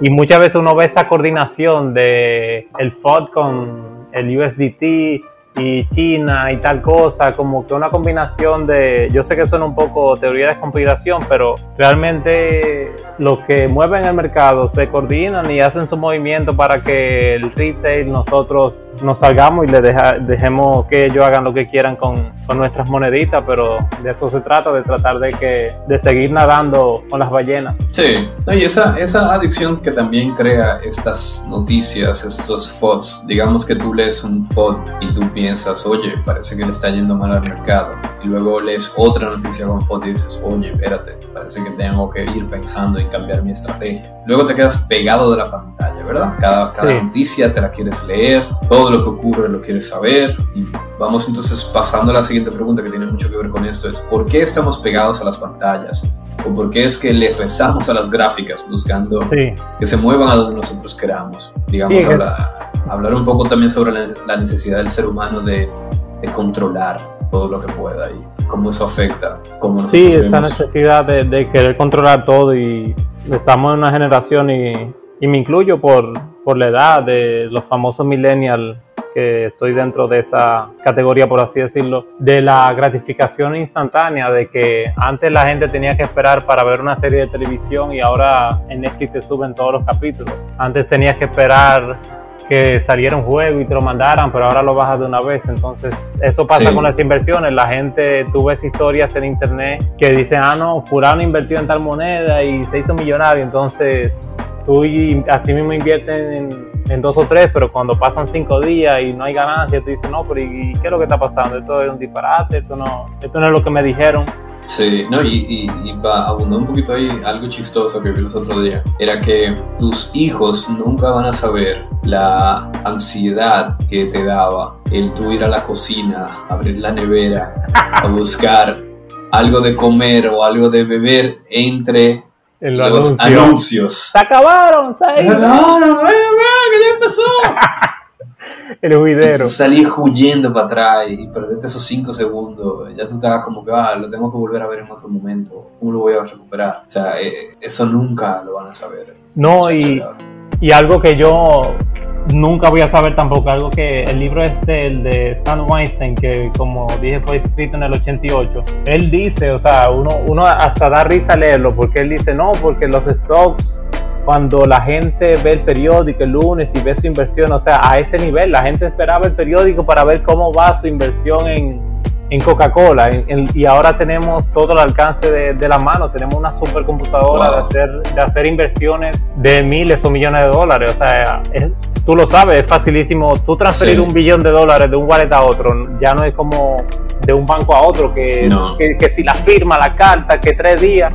y muchas veces uno ve esa coordinación de el FOD con el USDT y China y tal cosa, como que una combinación de, yo sé que suena un poco teoría de conspiración, pero realmente los que mueven el mercado se coordinan y hacen su movimiento para que el retail nosotros nos salgamos y le dejemos que ellos hagan lo que quieran con, con nuestras moneditas, pero de eso se trata, de tratar de que de seguir nadando con las ballenas. Sí, no, y esa, esa adicción que también crea estas noticias, estos FODs, digamos que tú lees un FOD y tú piensas, oye, parece que le está yendo mal al mercado, y luego lees otra noticia con FOD y dices, oye, espérate, parece que tengo que ir pensando en cambiar mi estrategia. Luego te quedas pegado de la pantalla, ¿verdad? Cada, cada Sí. noticia te la quieres leer, todo lo que ocurre lo quieres saber, y vamos entonces pasando a la siguiente pregunta que tiene mucho que ver con esto, es ¿por qué estamos pegados a las pantallas? o por qué es que le rezamos a las gráficas buscando Sí. que se muevan a donde nosotros queramos. Digamos, Sí, es- habla- hablar un poco también sobre la, la necesidad del ser humano de, de controlar todo lo que pueda y cómo eso afecta. Cómo Sí, esa vemos. necesidad de, de querer controlar todo y estamos en una generación y, y me incluyo por, por la edad de los famosos millennials que estoy dentro de esa categoría, por así decirlo, de la gratificación instantánea, de que antes la gente tenía que esperar para ver una serie de televisión y ahora en Netflix te suben todos los capítulos. Antes tenías que esperar que saliera un juego y te lo mandaran, pero ahora lo bajas de una vez. Entonces, eso pasa Sí. con las inversiones. La gente, tú ves historias en internet que dicen, ah, no, fulano invirtió en tal moneda y se hizo millonario. Entonces, tú así mismo inviertes en, en dos o tres, pero cuando pasan cinco días y no hay ganancia, tú dices, no, pero ¿y qué es lo que está pasando? Esto es un disparate, esto no, esto no es lo que me dijeron. Sí, no, y, y, y para abundar un poquito ahí, algo chistoso que vi los otros días, era que tus hijos nunca van a saber la ansiedad que te daba el tú ir a la cocina, abrir la nevera, a buscar algo de comer o algo de beber entre En los los anuncios. anuncios. Se acabaron, se no, no, que ya empezó. el juidero. Y salir huyendo para atrás y perderte esos 5 segundos, ya tú estás como que, ah, lo tengo que volver a ver en otro momento, ¿cómo lo voy a recuperar? O sea, eh, eso nunca lo van a saber. No, y, y algo que yo nunca voy a saber tampoco, algo que el libro este, el de Stan Weinstein, que como dije fue escrito en el 88, él dice, o sea, uno, uno hasta da risa leerlo, porque él dice, no, porque los stocks, cuando la gente ve el periódico el lunes y ve su inversión, o sea, a ese nivel, la gente esperaba el periódico para ver cómo va su inversión en, en Coca-Cola y ahora tenemos todo el alcance de, de la mano, tenemos una supercomputadora Wow. de, hacer, de hacer inversiones de miles o millones de dólares, o sea, es- tú lo sabes, es facilísimo, tú transferir Sí. un billón de dólares de un wallet a otro, ya no es como de un banco a otro, que, No. que, que si la firma, la carta, que tres días,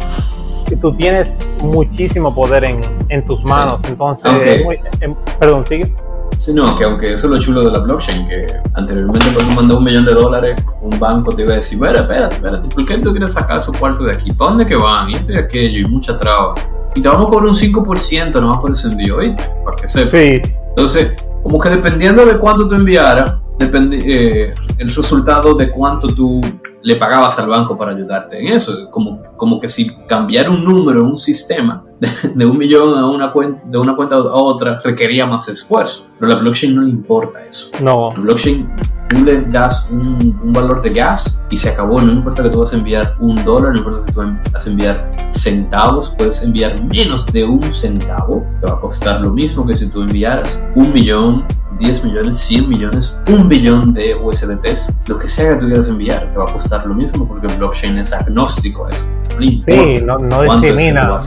tú tienes muchísimo poder en, en tus Sí. manos, entonces, muy- em, perdón, sigue. Sí, no, que aunque eso es lo chulo de la blockchain, que anteriormente cuando tú mandas un millón de dólares, un banco te iba a decir, bueno, espérate, espérate, ¿por qué tú quieres sacar esos cuartos de aquí? ¿Para dónde que van? Y esto y aquello, y mucha traba. Y te vamos a cobrar un 5% nomás por ese envío, ¿oíste? Para que sepas. Sí, Entonces, como que dependiendo de cuánto tú enviaras, depende, eh, el resultado de cuánto tú le pagabas al banco para ayudarte en eso. Como, como que si cambiar un número un sistema de, de un millón a una cuenta, de una cuenta a otra requería más esfuerzo. Pero a la blockchain no le importa eso. no, La blockchain, tú le das un, un valor de gas y se acabó. No importa que tú vas a enviar un dólar, no importa que tú vas a enviar centavos, puedes enviar menos de un centavo. Te va a costar lo mismo que si tú enviaras un millón, 10 millones, 100 millones, un billón de USDTs. Lo que sea que tú quieras enviar te va a costar lo mismo porque el blockchain es agnóstico a eso. Sí, no, no discrimina.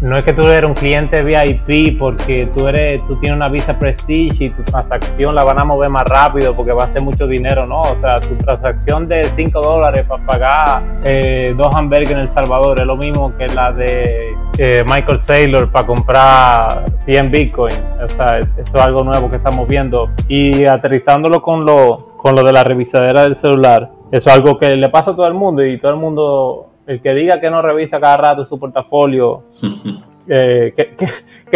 no, es que tú eres un cliente VIP porque tú eres tú tienes una Visa Prestige y tu transacción la van a mover más rápido porque va a ser mucho dinero, ¿no? O sea, tu transacción de 5 dólares para pagar eh, dos hamburgues en El Salvador es lo mismo que la de eh, Michael Saylor para comprar 100 Bitcoin. O sea, eso es algo nuevo que estamos viendo. Y aterrizándolo con lo, con lo de la revisadera del celular, eso es algo que le pasa a todo el mundo y todo el mundo, el que diga que no revisa cada rato su portafolio, eh, que, que,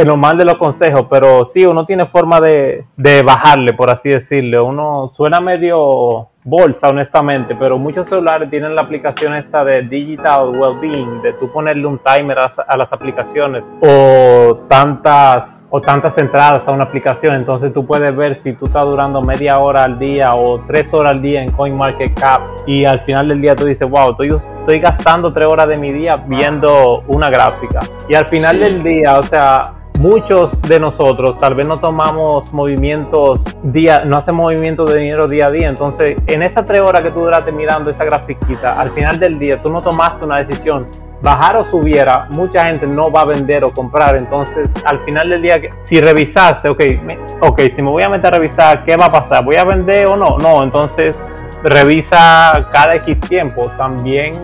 nos mande los consejos, pero sí, uno tiene forma de, de bajarle, por así decirlo. Uno suena medio bolsa, honestamente, pero muchos celulares tienen la aplicación esta de Digital Wellbeing, de tú ponerle un timer a, las aplicaciones o tantas o tantas entradas a una aplicación, entonces tú puedes ver si tú estás durando media hora al día o tres horas al día en CoinMarketCap y al final del día tú dices, wow, estoy, estoy gastando tres horas de mi día viendo una gráfica y al final del día, o sea, muchos de nosotros tal vez no tomamos movimientos día, no hacemos movimientos de dinero día a día. Entonces, en esas tres horas que tú duraste mirando esa grafiquita, al final del día tú no tomaste una decisión. Bajar o subiera, mucha gente no va a vender o comprar. Entonces, al final del día, si revisaste, ok, ok, si me voy a meter a revisar, ¿qué va a pasar? ¿Voy a vender o no? No, entonces revisa cada X tiempo. También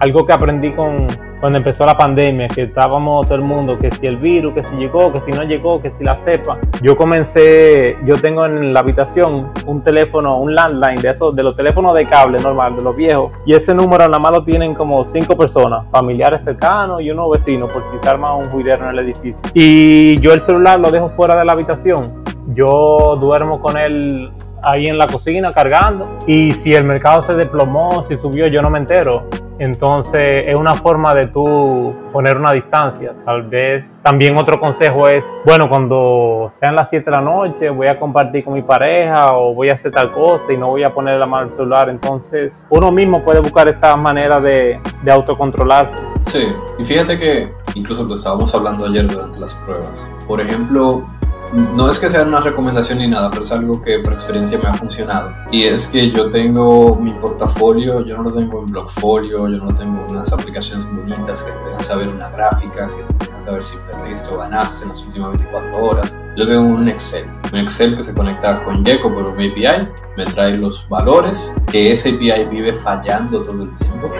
algo que aprendí con, cuando empezó la pandemia, que estábamos todo el mundo, que si el virus, que si llegó, que si no llegó, que si la cepa. Yo comencé, yo tengo en la habitación un teléfono, un landline de esos, de los teléfonos de cable normal, de los viejos, y ese número nada más lo tienen como cinco personas, familiares cercanos y unos vecinos, por si se arma un juidero en el edificio. Y yo el celular lo dejo fuera de la habitación. Yo duermo con él ahí en la cocina cargando y si el mercado se desplomó, si subió, yo no me entero entonces es una forma de tú poner una distancia. Tal vez también otro consejo es, bueno, cuando sean las 7 de la noche voy a compartir con mi pareja o voy a hacer tal cosa y no voy a poner la mano al celular. Entonces uno mismo puede buscar esa manera de, de autocontrolarse. Sí, y fíjate que incluso lo estábamos hablando ayer durante las pruebas. Por ejemplo, no es que sea una recomendación ni nada, pero es algo que por experiencia me ha funcionado. Y es que yo tengo mi portafolio, yo no lo tengo en Blockfolio, yo no tengo en unas aplicaciones bonitas que te dejan saber una gráfica, que te dejan saber si perdiste o ganaste en las últimas 24 horas. Yo tengo un Excel, un Excel que se conecta con Gecko por un API, me trae los valores, que ese API vive fallando todo el tiempo,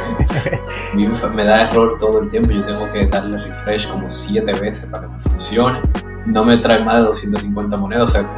me da error todo el tiempo, yo tengo que darle refresh como 7 veces para que me funcione no me trae más de 250 monedas, o sea,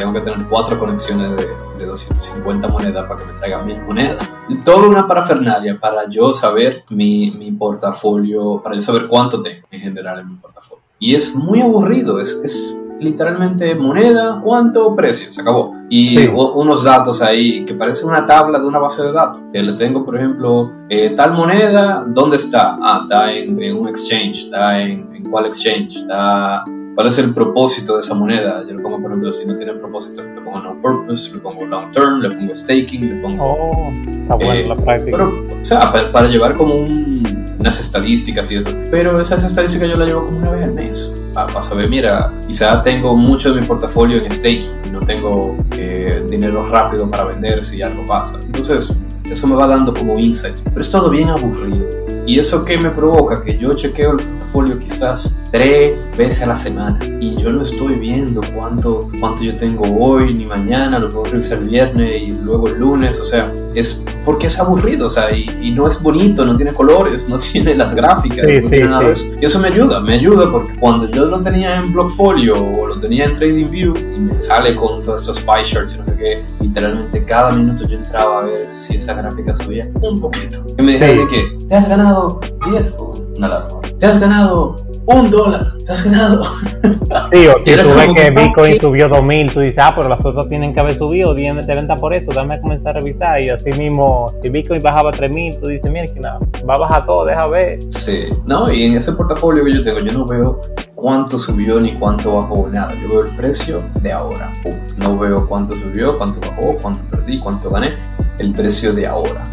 tengo que tener cuatro conexiones de, de 250 monedas para que me traiga mil monedas. Y toda una parafernalia para yo saber mi, mi, portafolio, para yo saber cuánto tengo en general en mi portafolio. Y es muy aburrido, es, es literalmente moneda, cuánto, precio, se acabó. Y unos datos ahí que parece una tabla de una base de datos. Que le tengo, por ejemplo, eh, tal moneda, ¿dónde está? Ah, está en, en un exchange, está en, en cuál exchange, está ¿Cuál es el propósito de esa moneda? Yo le pongo, por ejemplo, si no tiene propósito, le pongo no purpose, le pongo long term, le pongo staking, le pongo. Oh, está bueno eh, la práctica. Pero, o sea, para, llevar como unas estadísticas y eso. Pero esas estadísticas yo las llevo como una vez al mes. Para, saber, mira, quizá tengo mucho de mi portafolio en staking y no tengo eh, dinero rápido para vender si algo pasa. Entonces, eso me va dando como insights. Pero es todo bien aburrido. ¿Y eso qué me provoca? Que yo chequeo el portafolio quizás tres veces a la semana y yo no estoy viendo cuánto, cuánto yo tengo hoy ni mañana, lo puedo revisar el viernes y luego el lunes, o sea, es porque es aburrido, o sea, y, no es bonito, no tiene colores, no tiene las gráficas, no tiene nada de eso. Y eso me ayuda, me ayuda porque cuando yo lo tenía en Blockfolio o lo tenía en TradingView y me sale con todos estos pie charts y no sé qué, literalmente cada minuto yo entraba a ver si esa gráfica subía un poquito. Y me dijeron que te has ganado 10 o una alarma. Te has ganado un dólar, te has ganado. Sí, o si tú ves que Bitcoin subió 2000, tú dices, ah, pero las otras tienen que haber subido, de venta por eso, dame a comenzar a revisar. Y así mismo, si Bitcoin bajaba 3000, tú dices, mira, que nada, va a bajar todo, deja ver. Sí, no, y en ese portafolio que yo tengo, yo no veo cuánto subió ni cuánto bajó, nada. Yo veo el precio de ahora. No veo cuánto subió, cuánto bajó, cuánto perdí, cuánto gané. El precio de ahora.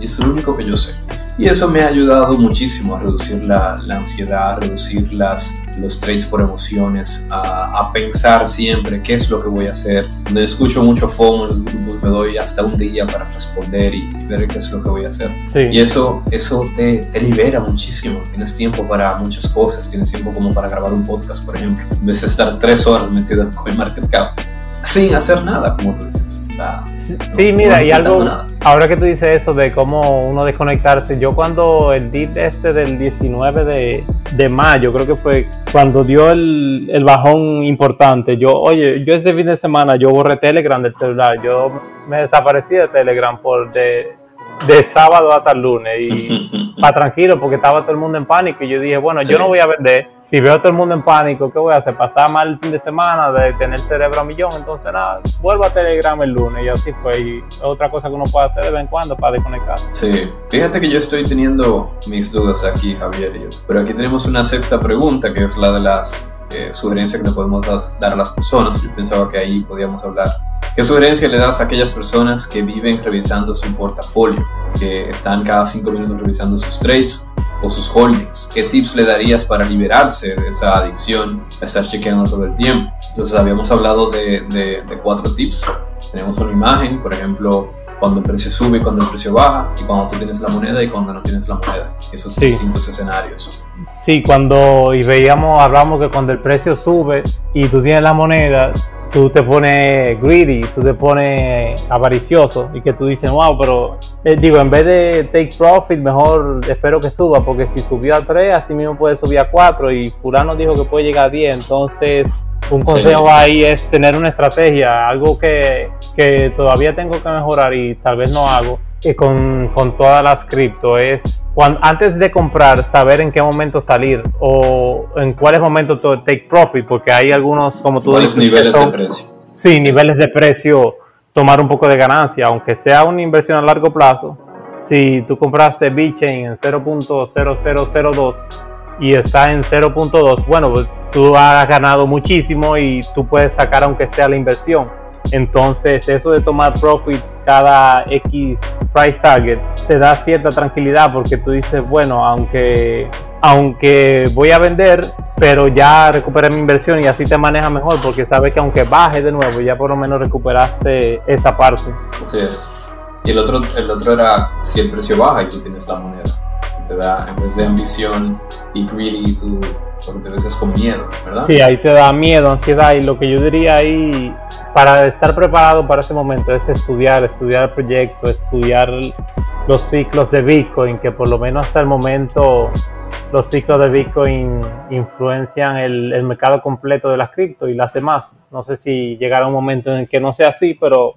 Y eso es lo único que yo sé. Y eso me ha ayudado muchísimo a reducir la, la ansiedad, a reducir las, los trades por emociones, a, a, pensar siempre qué es lo que voy a hacer. Cuando escucho mucho FOMO en los grupos, me doy hasta un día para responder y ver qué es lo que voy a hacer. Sí. Y eso, eso te, te, libera muchísimo. Tienes tiempo para muchas cosas. Tienes tiempo como para grabar un podcast, por ejemplo, en vez de estar tres horas metido en CoinMarketCap sin hacer nada, como tú dices. Sí, no, mira, no y algo, nada. ahora que tú dices eso de cómo uno desconectarse, yo cuando el dip este del 19 de, de mayo, creo que fue cuando dio el, el, bajón importante, yo, oye, yo ese fin de semana yo borré Telegram del celular, yo me desaparecí de Telegram por de, de sábado hasta el lunes. Y para tranquilo porque estaba todo el mundo en pánico. Y yo dije, bueno, sí. yo no voy a vender, si veo a todo el mundo en pánico, ¿qué voy a hacer? Pasar mal el fin de semana de tener el cerebro a millón, entonces nada, vuelvo a Telegram el lunes. Y así fue. Y otra cosa que uno puede hacer de vez en cuando para desconectarse. Sí, fíjate que yo estoy teniendo mis dudas aquí, Javier, pero aquí tenemos una sexta pregunta que es la de las eh, sugerencias que le podemos dar a las personas, yo pensaba que ahí podíamos hablar ¿Qué sugerencia le das a aquellas personas que viven revisando su portafolio, que están cada cinco minutos revisando sus trades o sus holdings? ¿Qué tips le darías para liberarse de esa adicción a estar chequeando todo el tiempo? Entonces habíamos hablado de, de, de cuatro tips. Tenemos una imagen, por ejemplo, cuando el precio sube y cuando el precio baja, y cuando tú tienes la moneda y cuando no tienes la moneda. Esos sí. distintos escenarios. Sí, cuando y veíamos, hablamos que cuando el precio sube y tú tienes la moneda, tú te pones greedy, tú te pones avaricioso y que tú dices, wow, pero eh, digo, en vez de take profit, mejor espero que suba, porque si subió a 3, así mismo puede subir a 4 y fulano dijo que puede llegar a 10, entonces un consejo sí. ahí es tener una estrategia, algo que, que todavía tengo que mejorar y tal vez no hago, y con, con, todas las cripto es cuando, antes de comprar saber en qué momento salir o en cuáles momentos take profit porque hay algunos como tú dices niveles son, de precio sí niveles de precio tomar un poco de ganancia aunque sea una inversión a largo plazo. Si tú compraste Bitcoin en 0.0002 y está en 0.2 bueno pues tú has ganado muchísimo y tú puedes sacar aunque sea la inversión entonces, eso de tomar profits cada X price target te da cierta tranquilidad porque tú dices, bueno, aunque, aunque voy a vender, pero ya recuperé mi inversión y así te maneja mejor porque sabes que aunque baje de nuevo, ya por lo menos recuperaste esa parte. Así es. Y el otro, el otro era si el precio baja y tú tienes la moneda. Te da, en vez de ambición y greedy, tú lo que te ves es con miedo, ¿verdad? Sí, ahí te da miedo, ansiedad y lo que yo diría ahí para estar preparado para ese momento es estudiar, estudiar el proyecto, estudiar los ciclos de Bitcoin, que por lo menos hasta el momento los ciclos de Bitcoin influencian el, el mercado completo de las cripto y las demás. No sé si llegará un momento en el que no sea así, pero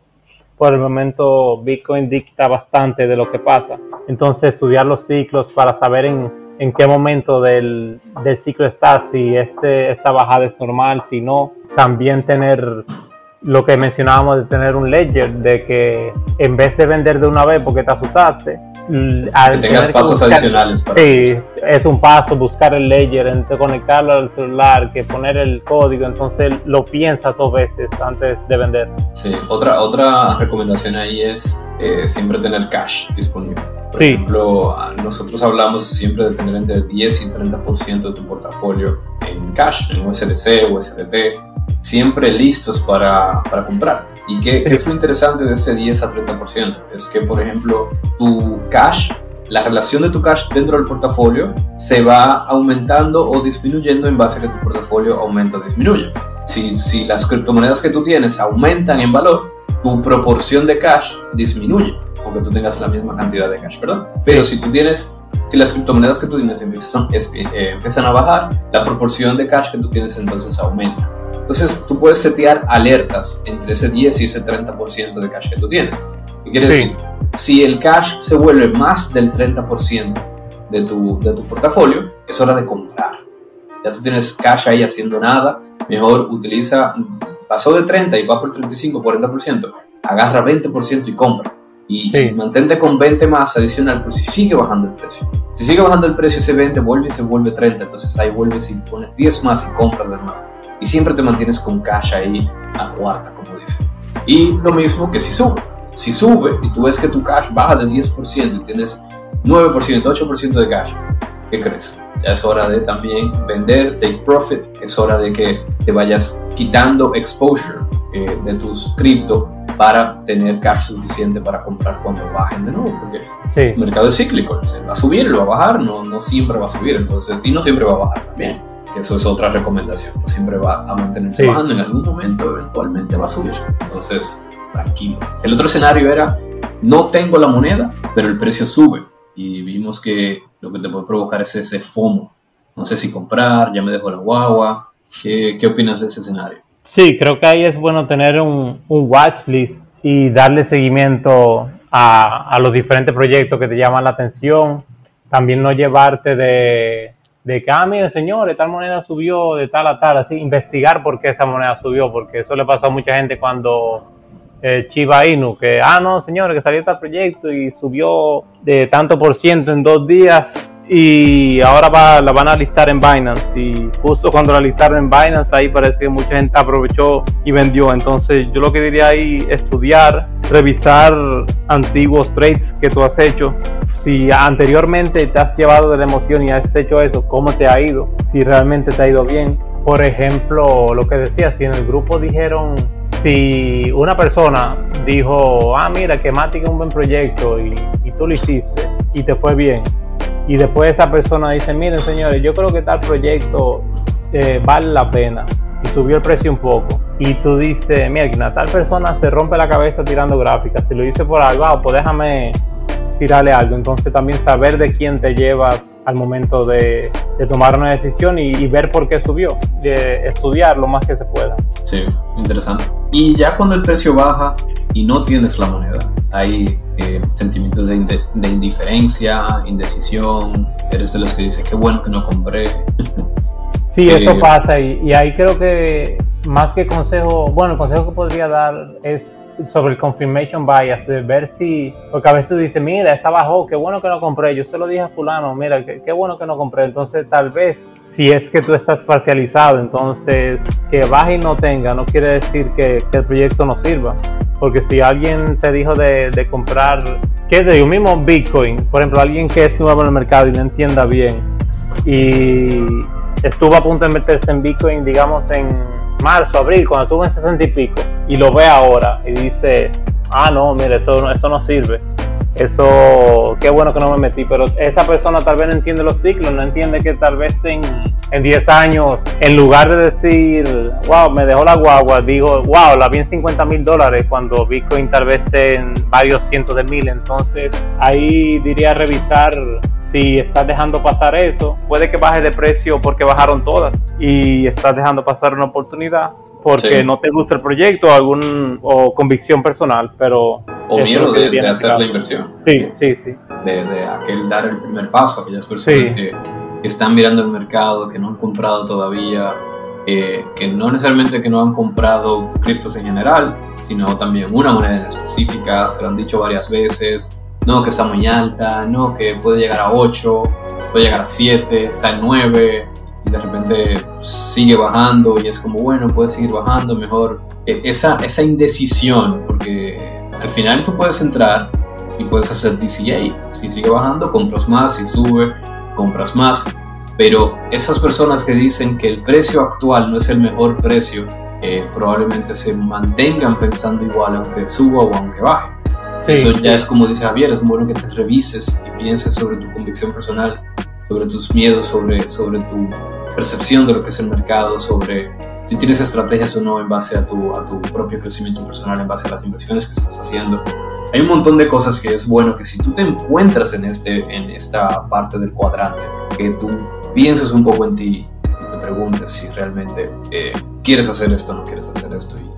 por el momento Bitcoin dicta bastante de lo que pasa. Entonces estudiar los ciclos para saber en, qué momento del, del ciclo está, si este, esta bajada es normal, si no. También tener lo que mencionábamos de tener un ledger, de que en vez de vender de una vez porque te asustaste, al que tengas pasos buscar, adicionales. Para sí, es un paso buscar el ledger, entre conectarlo al celular, que poner el código, entonces lo piensa dos veces antes de vender. Sí, otra, otra recomendación ahí es eh, siempre tener cash disponible. Por sí. ejemplo, nosotros hablamos siempre de tener entre 10 y 30% de tu portafolio en cash, en USDC, USDT, siempre listos para, para comprar. ¿Y qué, sí. qué, es lo interesante de este 10 a 30%? Es que, por ejemplo, tu cash, la relación de tu cash dentro del portafolio se va aumentando o disminuyendo en base a que tu portafolio aumenta o disminuye. Si, si las criptomonedas que tú tienes aumentan en valor, tu proporción de cash disminuye, aunque tú tengas la misma cantidad de cash, ¿verdad? Pero si tú tienes si las criptomonedas que tú tienes empiezan, eh, empiezan a bajar, la proporción de cash que tú tienes entonces aumenta. Entonces tú puedes setear alertas entre ese 10 y ese 30% de cash que tú tienes. ¿Qué quiere sí. decir? Si el cash se vuelve más del 30% de tu, de tu portafolio, es hora de comprar. Ya tú tienes cash ahí haciendo nada, mejor utiliza, pasó de 30 y va por 35, 40%, agarra 20% y compra. Y, sí. mantente con 20 más adicional, pues si sigue bajando el precio. Si sigue bajando el precio, ese 20 vuelve y se vuelve 30, entonces ahí vuelves y pones 10 más y compras de nuevo y siempre te mantienes con cash ahí a cuarta, como dicen. Y lo mismo que si sube. Si sube y tú ves que tu cash baja de 10% y tienes 9%, 8% de cash. ¿Qué crees? Ya es hora de también vender, take profit, es hora de que te vayas quitando exposure eh, de tus cripto para tener cash suficiente para comprar cuando bajen de nuevo, porque el mercado es cíclico, se va a subir, lo va a bajar, no, no siempre va a subir, entonces, y no siempre va a bajar también, que eso es otra recomendación, no siempre va a mantenerse bajando, en algún momento eventualmente va a subir, entonces, tranquilo. El otro escenario era, no tengo la moneda, pero el precio sube, y vimos que lo que te puede provocar es ese FOMO, no sé si comprar, ya me dejo la guagua, ¿qué, qué opinas de ese escenario? Sí, creo que ahí es bueno tener un, un watch list y darle seguimiento a, a, los diferentes proyectos que te llaman la atención. También no llevarte de, de que, ah, mire, señores, tal moneda subió de tal a tal, así, investigar por qué esa moneda subió, porque eso le pasó a mucha gente cuando eh, Chiba Inu, que, ah, no, señores, que salió tal proyecto y subió de tanto por ciento en dos días y ahora va, la van a listar en Binance. Y justo cuando la listaron en Binance ahí parece que mucha gente aprovechó y vendió. Entonces yo lo que diría ahí estudiar revisar antiguos trades que tú has hecho. Si anteriormente te has llevado de la emoción y has hecho eso cómo te ha ido si realmente te ha ido bien. Por ejemplo lo que decía si en el grupo dijeron si una persona dijo ah mira que Matic es un buen proyecto y, y tú lo hiciste y te fue bien y después esa persona dice, miren señores, yo creo que tal proyecto eh, vale la pena y subió el precio un poco y tú dices, mira, tal persona se rompe la cabeza tirando gráficas, si lo hice por algo, ah, pues déjame tirarle algo. Entonces también saber de quién te llevas al momento de, tomar una decisión y, ver por qué subió, de estudiar lo más que se pueda. Sí, interesante. Y ya cuando el precio baja y no tienes la moneda, hay eh, sentimientos de, indiferencia, indecisión, eres de los que dice, qué bueno que no compré. Sí, eso eh, pasa y, y ahí creo que más que consejo, bueno, el consejo que podría dar es sobre el confirmation bias, de ver si, porque a veces tú dices, mira, esa bajó, qué bueno que no compré, yo se lo dije a fulano, mira, qué, bueno que no compré, entonces tal vez, si es que tú estás parcializado, entonces que baje y no tenga, no quiere decir que, el proyecto no sirva, porque si alguien te dijo de, de comprar, ¿qué te digo? Mismo Bitcoin, por ejemplo, alguien que es nuevo en el mercado y no entienda bien, y estuvo a punto de meterse en Bitcoin, digamos, en marzo, abril, cuando tuve en 60 y pico, y lo ve ahora y dice, ah, no, mire, eso, eso no sirve. Eso, qué bueno que no me metí, pero esa persona tal vez no entiende los ciclos, no entiende que tal vez en, en 10 años, en lugar de decir, wow, me dejó la guagua, digo, wow, la vi en 50 mil dólares cuando Bitcoin tal vez esté en varios cientos de mil. Entonces, ahí diría revisar si estás dejando pasar eso. Puede que baje de precio porque bajaron todas y estás dejando pasar una oportunidad porque no te gusta el proyecto algún, o convicción personal, pero... O miedo de, hacer la inversión. Sí, sí, sí. De, de, aquel dar el primer paso, aquellas personas que están mirando el mercado, que no han comprado todavía, eh, que no necesariamente que no han comprado criptos en general, sino también una moneda en específica, se lo han dicho varias veces, no, que está muy alta, no, que puede llegar a 8, puede llegar a 7, está en 9, y de repente sigue bajando y es como, bueno, puede seguir bajando, mejor. E, esa, esa indecisión, porque al final tú puedes entrar y puedes hacer DCA. Si sigue bajando, compras más, si sube, compras más. Pero esas personas que dicen que el precio actual no es el mejor precio, eh, probablemente se mantengan pensando igual aunque suba o aunque baje. Eso ya es como dice Javier, es bueno que te revises y pienses sobre tu convicción personal, sobre tus miedos, sobre, sobre tu percepción de lo que es el mercado, sobre si tienes estrategias o no en base a tu, a tu propio crecimiento personal, en base a las inversiones que estás haciendo. Hay un montón de cosas que es bueno que si tú te encuentras en, este, en esta parte del cuadrante, que tú pienses un poco en ti y te preguntes si realmente eh, quieres hacer esto o no quieres hacer esto y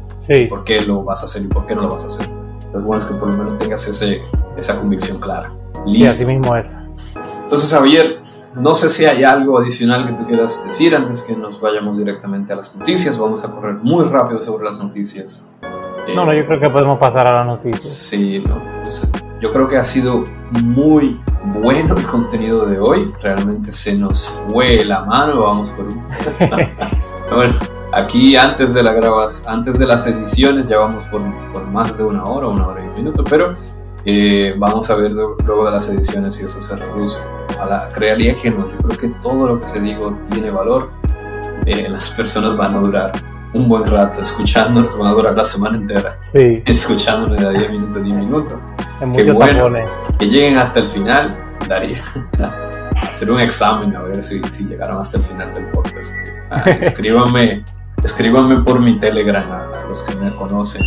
por qué lo vas a hacer y por qué no lo vas a hacer. Es bueno que por lo menos tengas ese, esa convicción clara. Listo. Y así mismo es. Entonces, Javier, no sé si hay algo adicional que tú quieras decir antes que nos vayamos directamente a las noticias. Vamos a correr muy rápido sobre las noticias. No, no, yo creo que podemos pasar a las noticias. Sí, no, yo creo que ha sido muy bueno el contenido de hoy. Realmente se nos fue la mano. Vamos por un. bueno, aquí antes de, la grabas, antes de las ediciones ya vamos por, por más de una hora, una hora y un minuto, pero Eh, vamos a ver luego de las ediciones si eso se reduce. la crearía que no. Yo creo que todo lo que se digo tiene valor. Eh, las personas van a durar un buen rato escuchándonos, van a durar la semana entera sí. escuchándonos de 10 minutos, 10 minutos. Qué bueno, que lleguen hasta el final, daría hacer un examen a ver si, si llegaron hasta el final del podcast. Ah, escríbanme, escríbanme por mi Telegram a, los que me conocen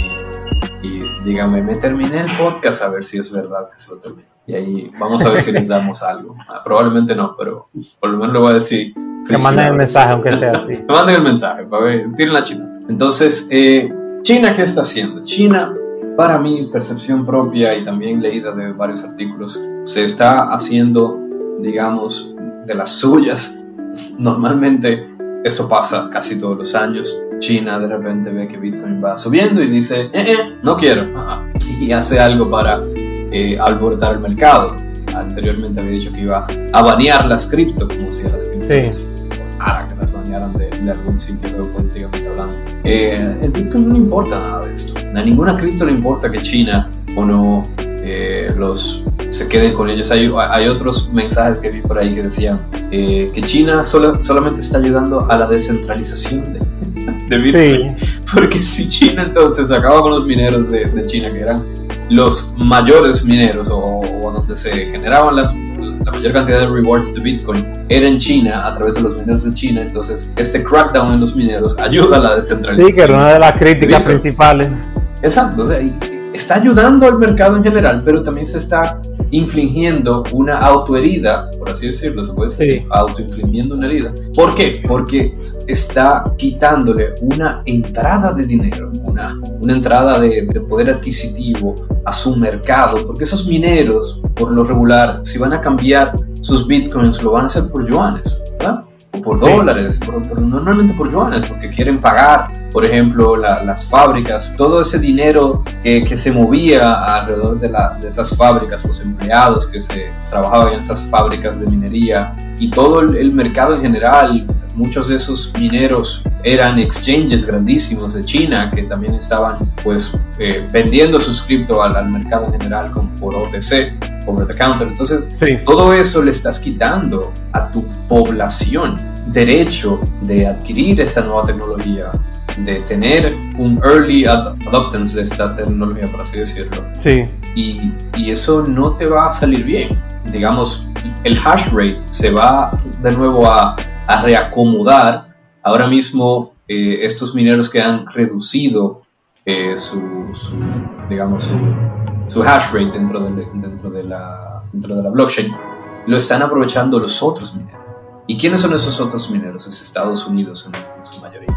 y, y, díganme, me terminé el podcast a ver si es verdad que se lo terminé. Y ahí vamos a ver si les damos algo. Ah, probablemente no, pero por lo menos le voy a decir. Que manden el mensaje, aunque sea así. que manden el mensaje, para ver, tiren la China. Entonces, eh, China, ¿qué está haciendo? China para mi percepción propia y también leída de varios artículos, se está haciendo, digamos, de las suyas. Normalmente esto pasa casi todos los años. China de repente ve que Bitcoin va subiendo y dice, eh, eh, no quiero. Y hace algo para eh, alborotar el mercado. Anteriormente había dicho que iba a banear las cripto, como si a las criptos que las banearan de, algún sitio geopolíticamente hablando. Eh, el Bitcoin no le importa nada de esto. A ninguna cripto le importa que China o no eh, los se queden con ellos. Hay, hay, otros mensajes que vi por ahí que decían eh, que China solo, solamente está ayudando a la descentralización de, de Bitcoin. Porque si China entonces acaba con los mineros de, de China, que eran los mayores mineros o, o donde se generaban las la mayor cantidad de rewards de Bitcoin era en China a través de los mineros de China. Entonces, este crackdown en los mineros ayuda a la descentralización. Sí, que era una de las críticas principales. Exacto, o sea, está ayudando al mercado en general, pero también se está infligiendo una autoherida, por así decirlo, se puede decir, autoinfligiendo una herida. ¿Por qué? Porque está quitándole una entrada de dinero, una, una entrada de, de poder adquisitivo a su mercado, porque esos mineros, por lo regular, si van a cambiar sus bitcoins, lo van a hacer por yuanes. O por dólares, normalmente por yuanes, porque quieren pagar, por ejemplo, las fábricas, todo ese dinero que se movía alrededor de, de, esas fábricas, los empleados que se trabajaban en esas fábricas de minería y todo el mercado en general, muchos de esos mineros eran exchanges grandísimos de China que también estaban pues eh, vendiendo sus cripto al, mercado en general como por OTC, over the counter. Entonces, todo eso le estás quitando a tu población derecho de adquirir esta nueva tecnología, de tener un early adoptance de esta tecnología, por así decirlo. Sí. Y, y eso no te va a salir bien. Digamos, el hash rate se va de nuevo a reacomodar ahora mismo eh, estos mineros que han reducido eh, su, digamos, su, hash rate dentro de, dentro, de la, dentro de la blockchain, lo están aprovechando los otros mineros. ¿Y quiénes son esos otros mineros? Es Estados Unidos en, su mayoría.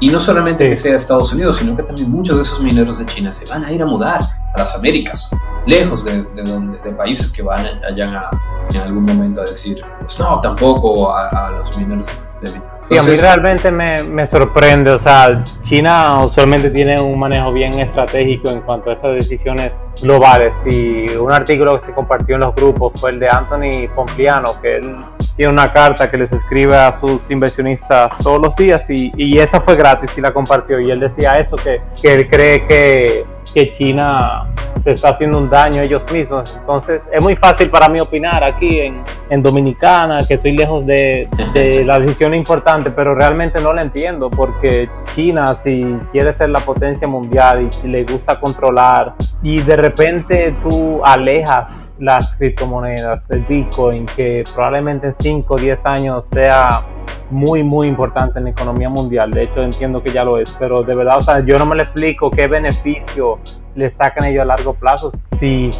Y no solamente que sea Estados Unidos, sino que también muchos de esos mineros de China se van a ir a mudar a las Américas, lejos de, donde, de países que van allá en algún momento a decir, pues no, tampoco a, los mineros de Bitcoin. Sí, a mí realmente me, me, sorprende, o sea, China usualmente tiene un manejo bien estratégico en cuanto a esas decisiones globales y un artículo que se compartió en los grupos fue el de Anthony Pompliano, que él tiene una carta que les escribe a sus inversionistas todos los días y, y esa fue gratis y la compartió. Y él decía eso, que, que él cree que que China se está haciendo un daño a ellos mismos. Entonces es muy fácil para mí opinar aquí en, en Dominicana, que estoy lejos de, de, la decisión importante, pero realmente no la entiendo porque China si quiere ser la potencia mundial y le gusta controlar y de repente tú alejas las criptomonedas, el Bitcoin, que probablemente en 5 o 10 años sea muy, muy importante en la economía mundial. De hecho, entiendo que ya lo es, pero de verdad, o sea, yo no me lo explico qué beneficio le sacan ellos a largo plazo si,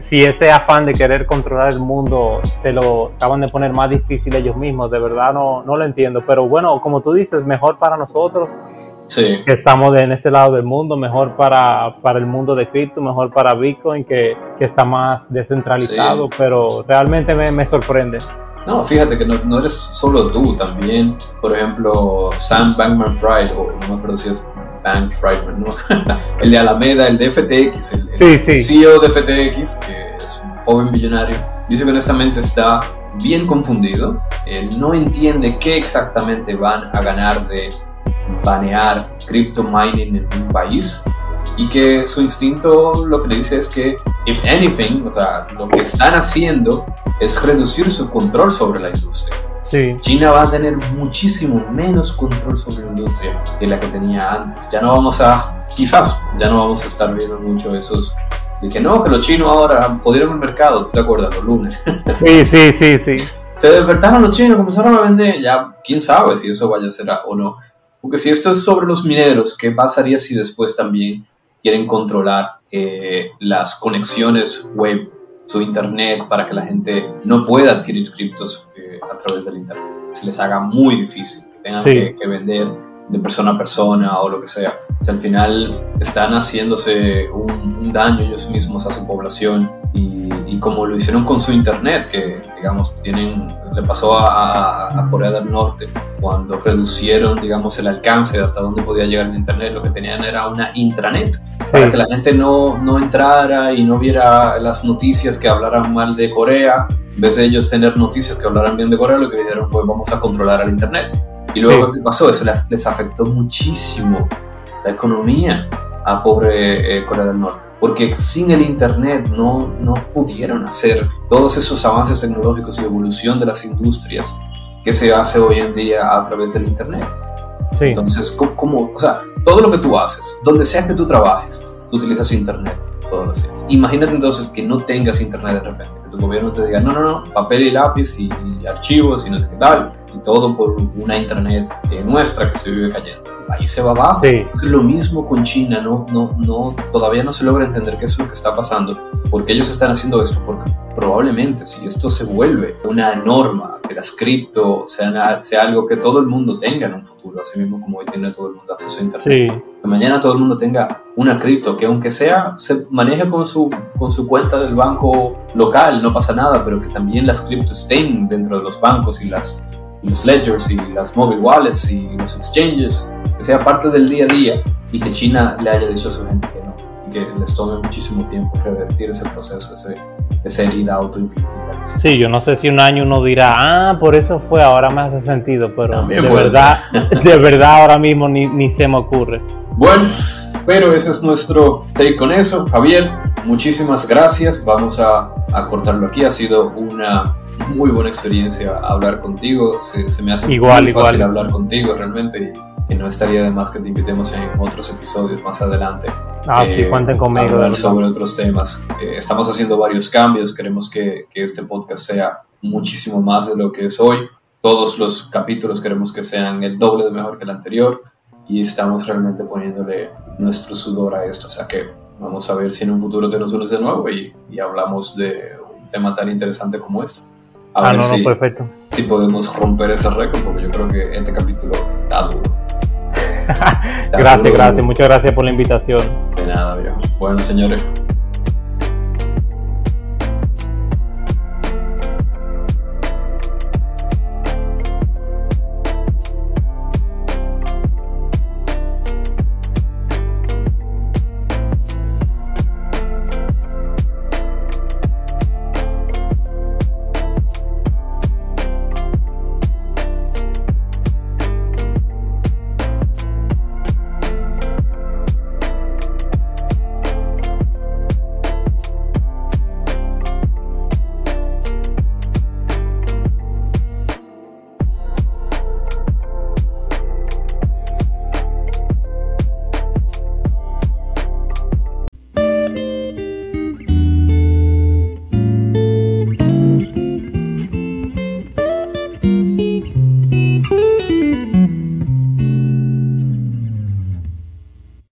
si, ese afán de querer controlar el mundo se lo acaban de poner más difícil ellos mismos. De verdad, no, no lo entiendo. Pero bueno, como tú dices, mejor para nosotros. Sí. que estamos en este lado del mundo, mejor para, para el mundo de cripto, mejor para Bitcoin, que, que está más descentralizado, pero realmente me, me sorprende. No, fíjate que no, eres solo tú, también, por ejemplo, Sam Bankman Fried, o no me acuerdo si es Bank Friedman, ¿no? el de Alameda, el de FTX, el, CEO de FTX, que es un joven millonario, dice que honestamente está bien confundido, él no entiende qué exactamente van a ganar de banear crypto mining en un país y que su instinto lo que le dice es que, if anything, o sea, lo que están haciendo es reducir su control sobre la industria. Sí. China va a tener muchísimo menos control sobre la industria de la que tenía antes. Ya no vamos a, quizás, ya no vamos a estar viendo mucho esos de que no, que los chinos ahora pudieron el mercado, ¿te acuerdas? Los lunes. Sí, sí, sí, sí. Se despertaron los chinos, comenzaron a vender, ya quién sabe si eso vaya a ser o no. Porque si esto es sobre los mineros, ¿qué pasaría si después también quieren controlar eh, las conexiones web, su internet, para que la gente no pueda adquirir criptos eh, a través del internet? Se les haga muy difícil, que tengan Sí. que, que vender de persona a persona o lo que sea. O sea, al final están haciéndose un, un daño ellos mismos a su población y, y como lo hicieron con su internet, que digamos tienen, le pasó a, a- Corea del Norte cuando reducieron digamos el alcance de hasta dónde podía llegar el internet, lo que tenían era una intranet Sí. para que la gente no, no entrara y no viera las noticias que hablaran mal de Corea. En vez de ellos tener noticias que hablaran bien de Corea, lo que dijeron fue vamos a controlar el Internet. Y luego, Sí. ¿qué pasó? Eso le- les afectó muchísimo la economía a pobre eh, Corea del Norte. Porque sin el Internet no, no pudieron hacer todos esos avances tecnológicos y evolución de las industrias que se hace hoy en día a través del Internet. Sí. Entonces, ¿cómo, cómo- o sea, todo lo que tú haces, donde sea que tú trabajes, tú utilizas internet todos los días. Imagínate entonces que no tengas internet de repente, que tu gobierno te diga, no, no, no, papel y lápiz y, y archivos y no sé qué tal, y todo por una internet eh, nuestra que se vive cayendo. Ahí se va abajo. Sí. Lo mismo con China, no, no, no, todavía no se logra entender qué es lo que está pasando, porque ellos están haciendo esto, porque probablemente si esto se vuelve una norma, que las cripto sean, sea algo que todo el mundo tenga en un futuro, así mismo como hoy tiene todo el mundo acceso a internet, Sí. que mañana todo el mundo tenga una cripto, que aunque sea, se maneje con su, con su cuenta del banco local, no pasa nada, pero que también las criptos estén dentro de los bancos y las los ledgers y las mobile wallets y los exchanges, que sea parte del día a día y que China le haya dicho a su gente que no, y que les tome muchísimo tiempo revertir ese proceso, ese, esa herida autoinfligida. Sí, yo no sé si un año uno dirá, ah, por eso fue, ahora me hace sentido, pero También de verdad, de verdad ahora mismo ni, ni se me ocurre. Bueno, pero ese es nuestro take con eso. Javier, muchísimas gracias. Vamos a, a cortarlo aquí. Ha sido una muy buena experiencia hablar contigo. Se, se me hace Igual, muy fácil igual. hablar contigo realmente y, y no estaría de más que te invitemos en otros episodios más adelante. Ah, sí, eh, cuenten conmigo. hablar sobre otros temas. Eh, estamos haciendo varios cambios. Queremos que, que este podcast sea muchísimo más de lo que es hoy. Todos los capítulos queremos que sean el doble de mejor que el anterior y estamos realmente poniéndole nuestro sudor a esto. O sea que vamos a ver si en un futuro te nos unes de nuevo y, y hablamos de un tema tan interesante como este. A Ah, ver no, si, no, perfecto. si podemos romper ese récord porque yo creo que este capítulo está duro. Gracias, gracias, muchas gracias por la invitación. De nada, viejo. Bueno, señores,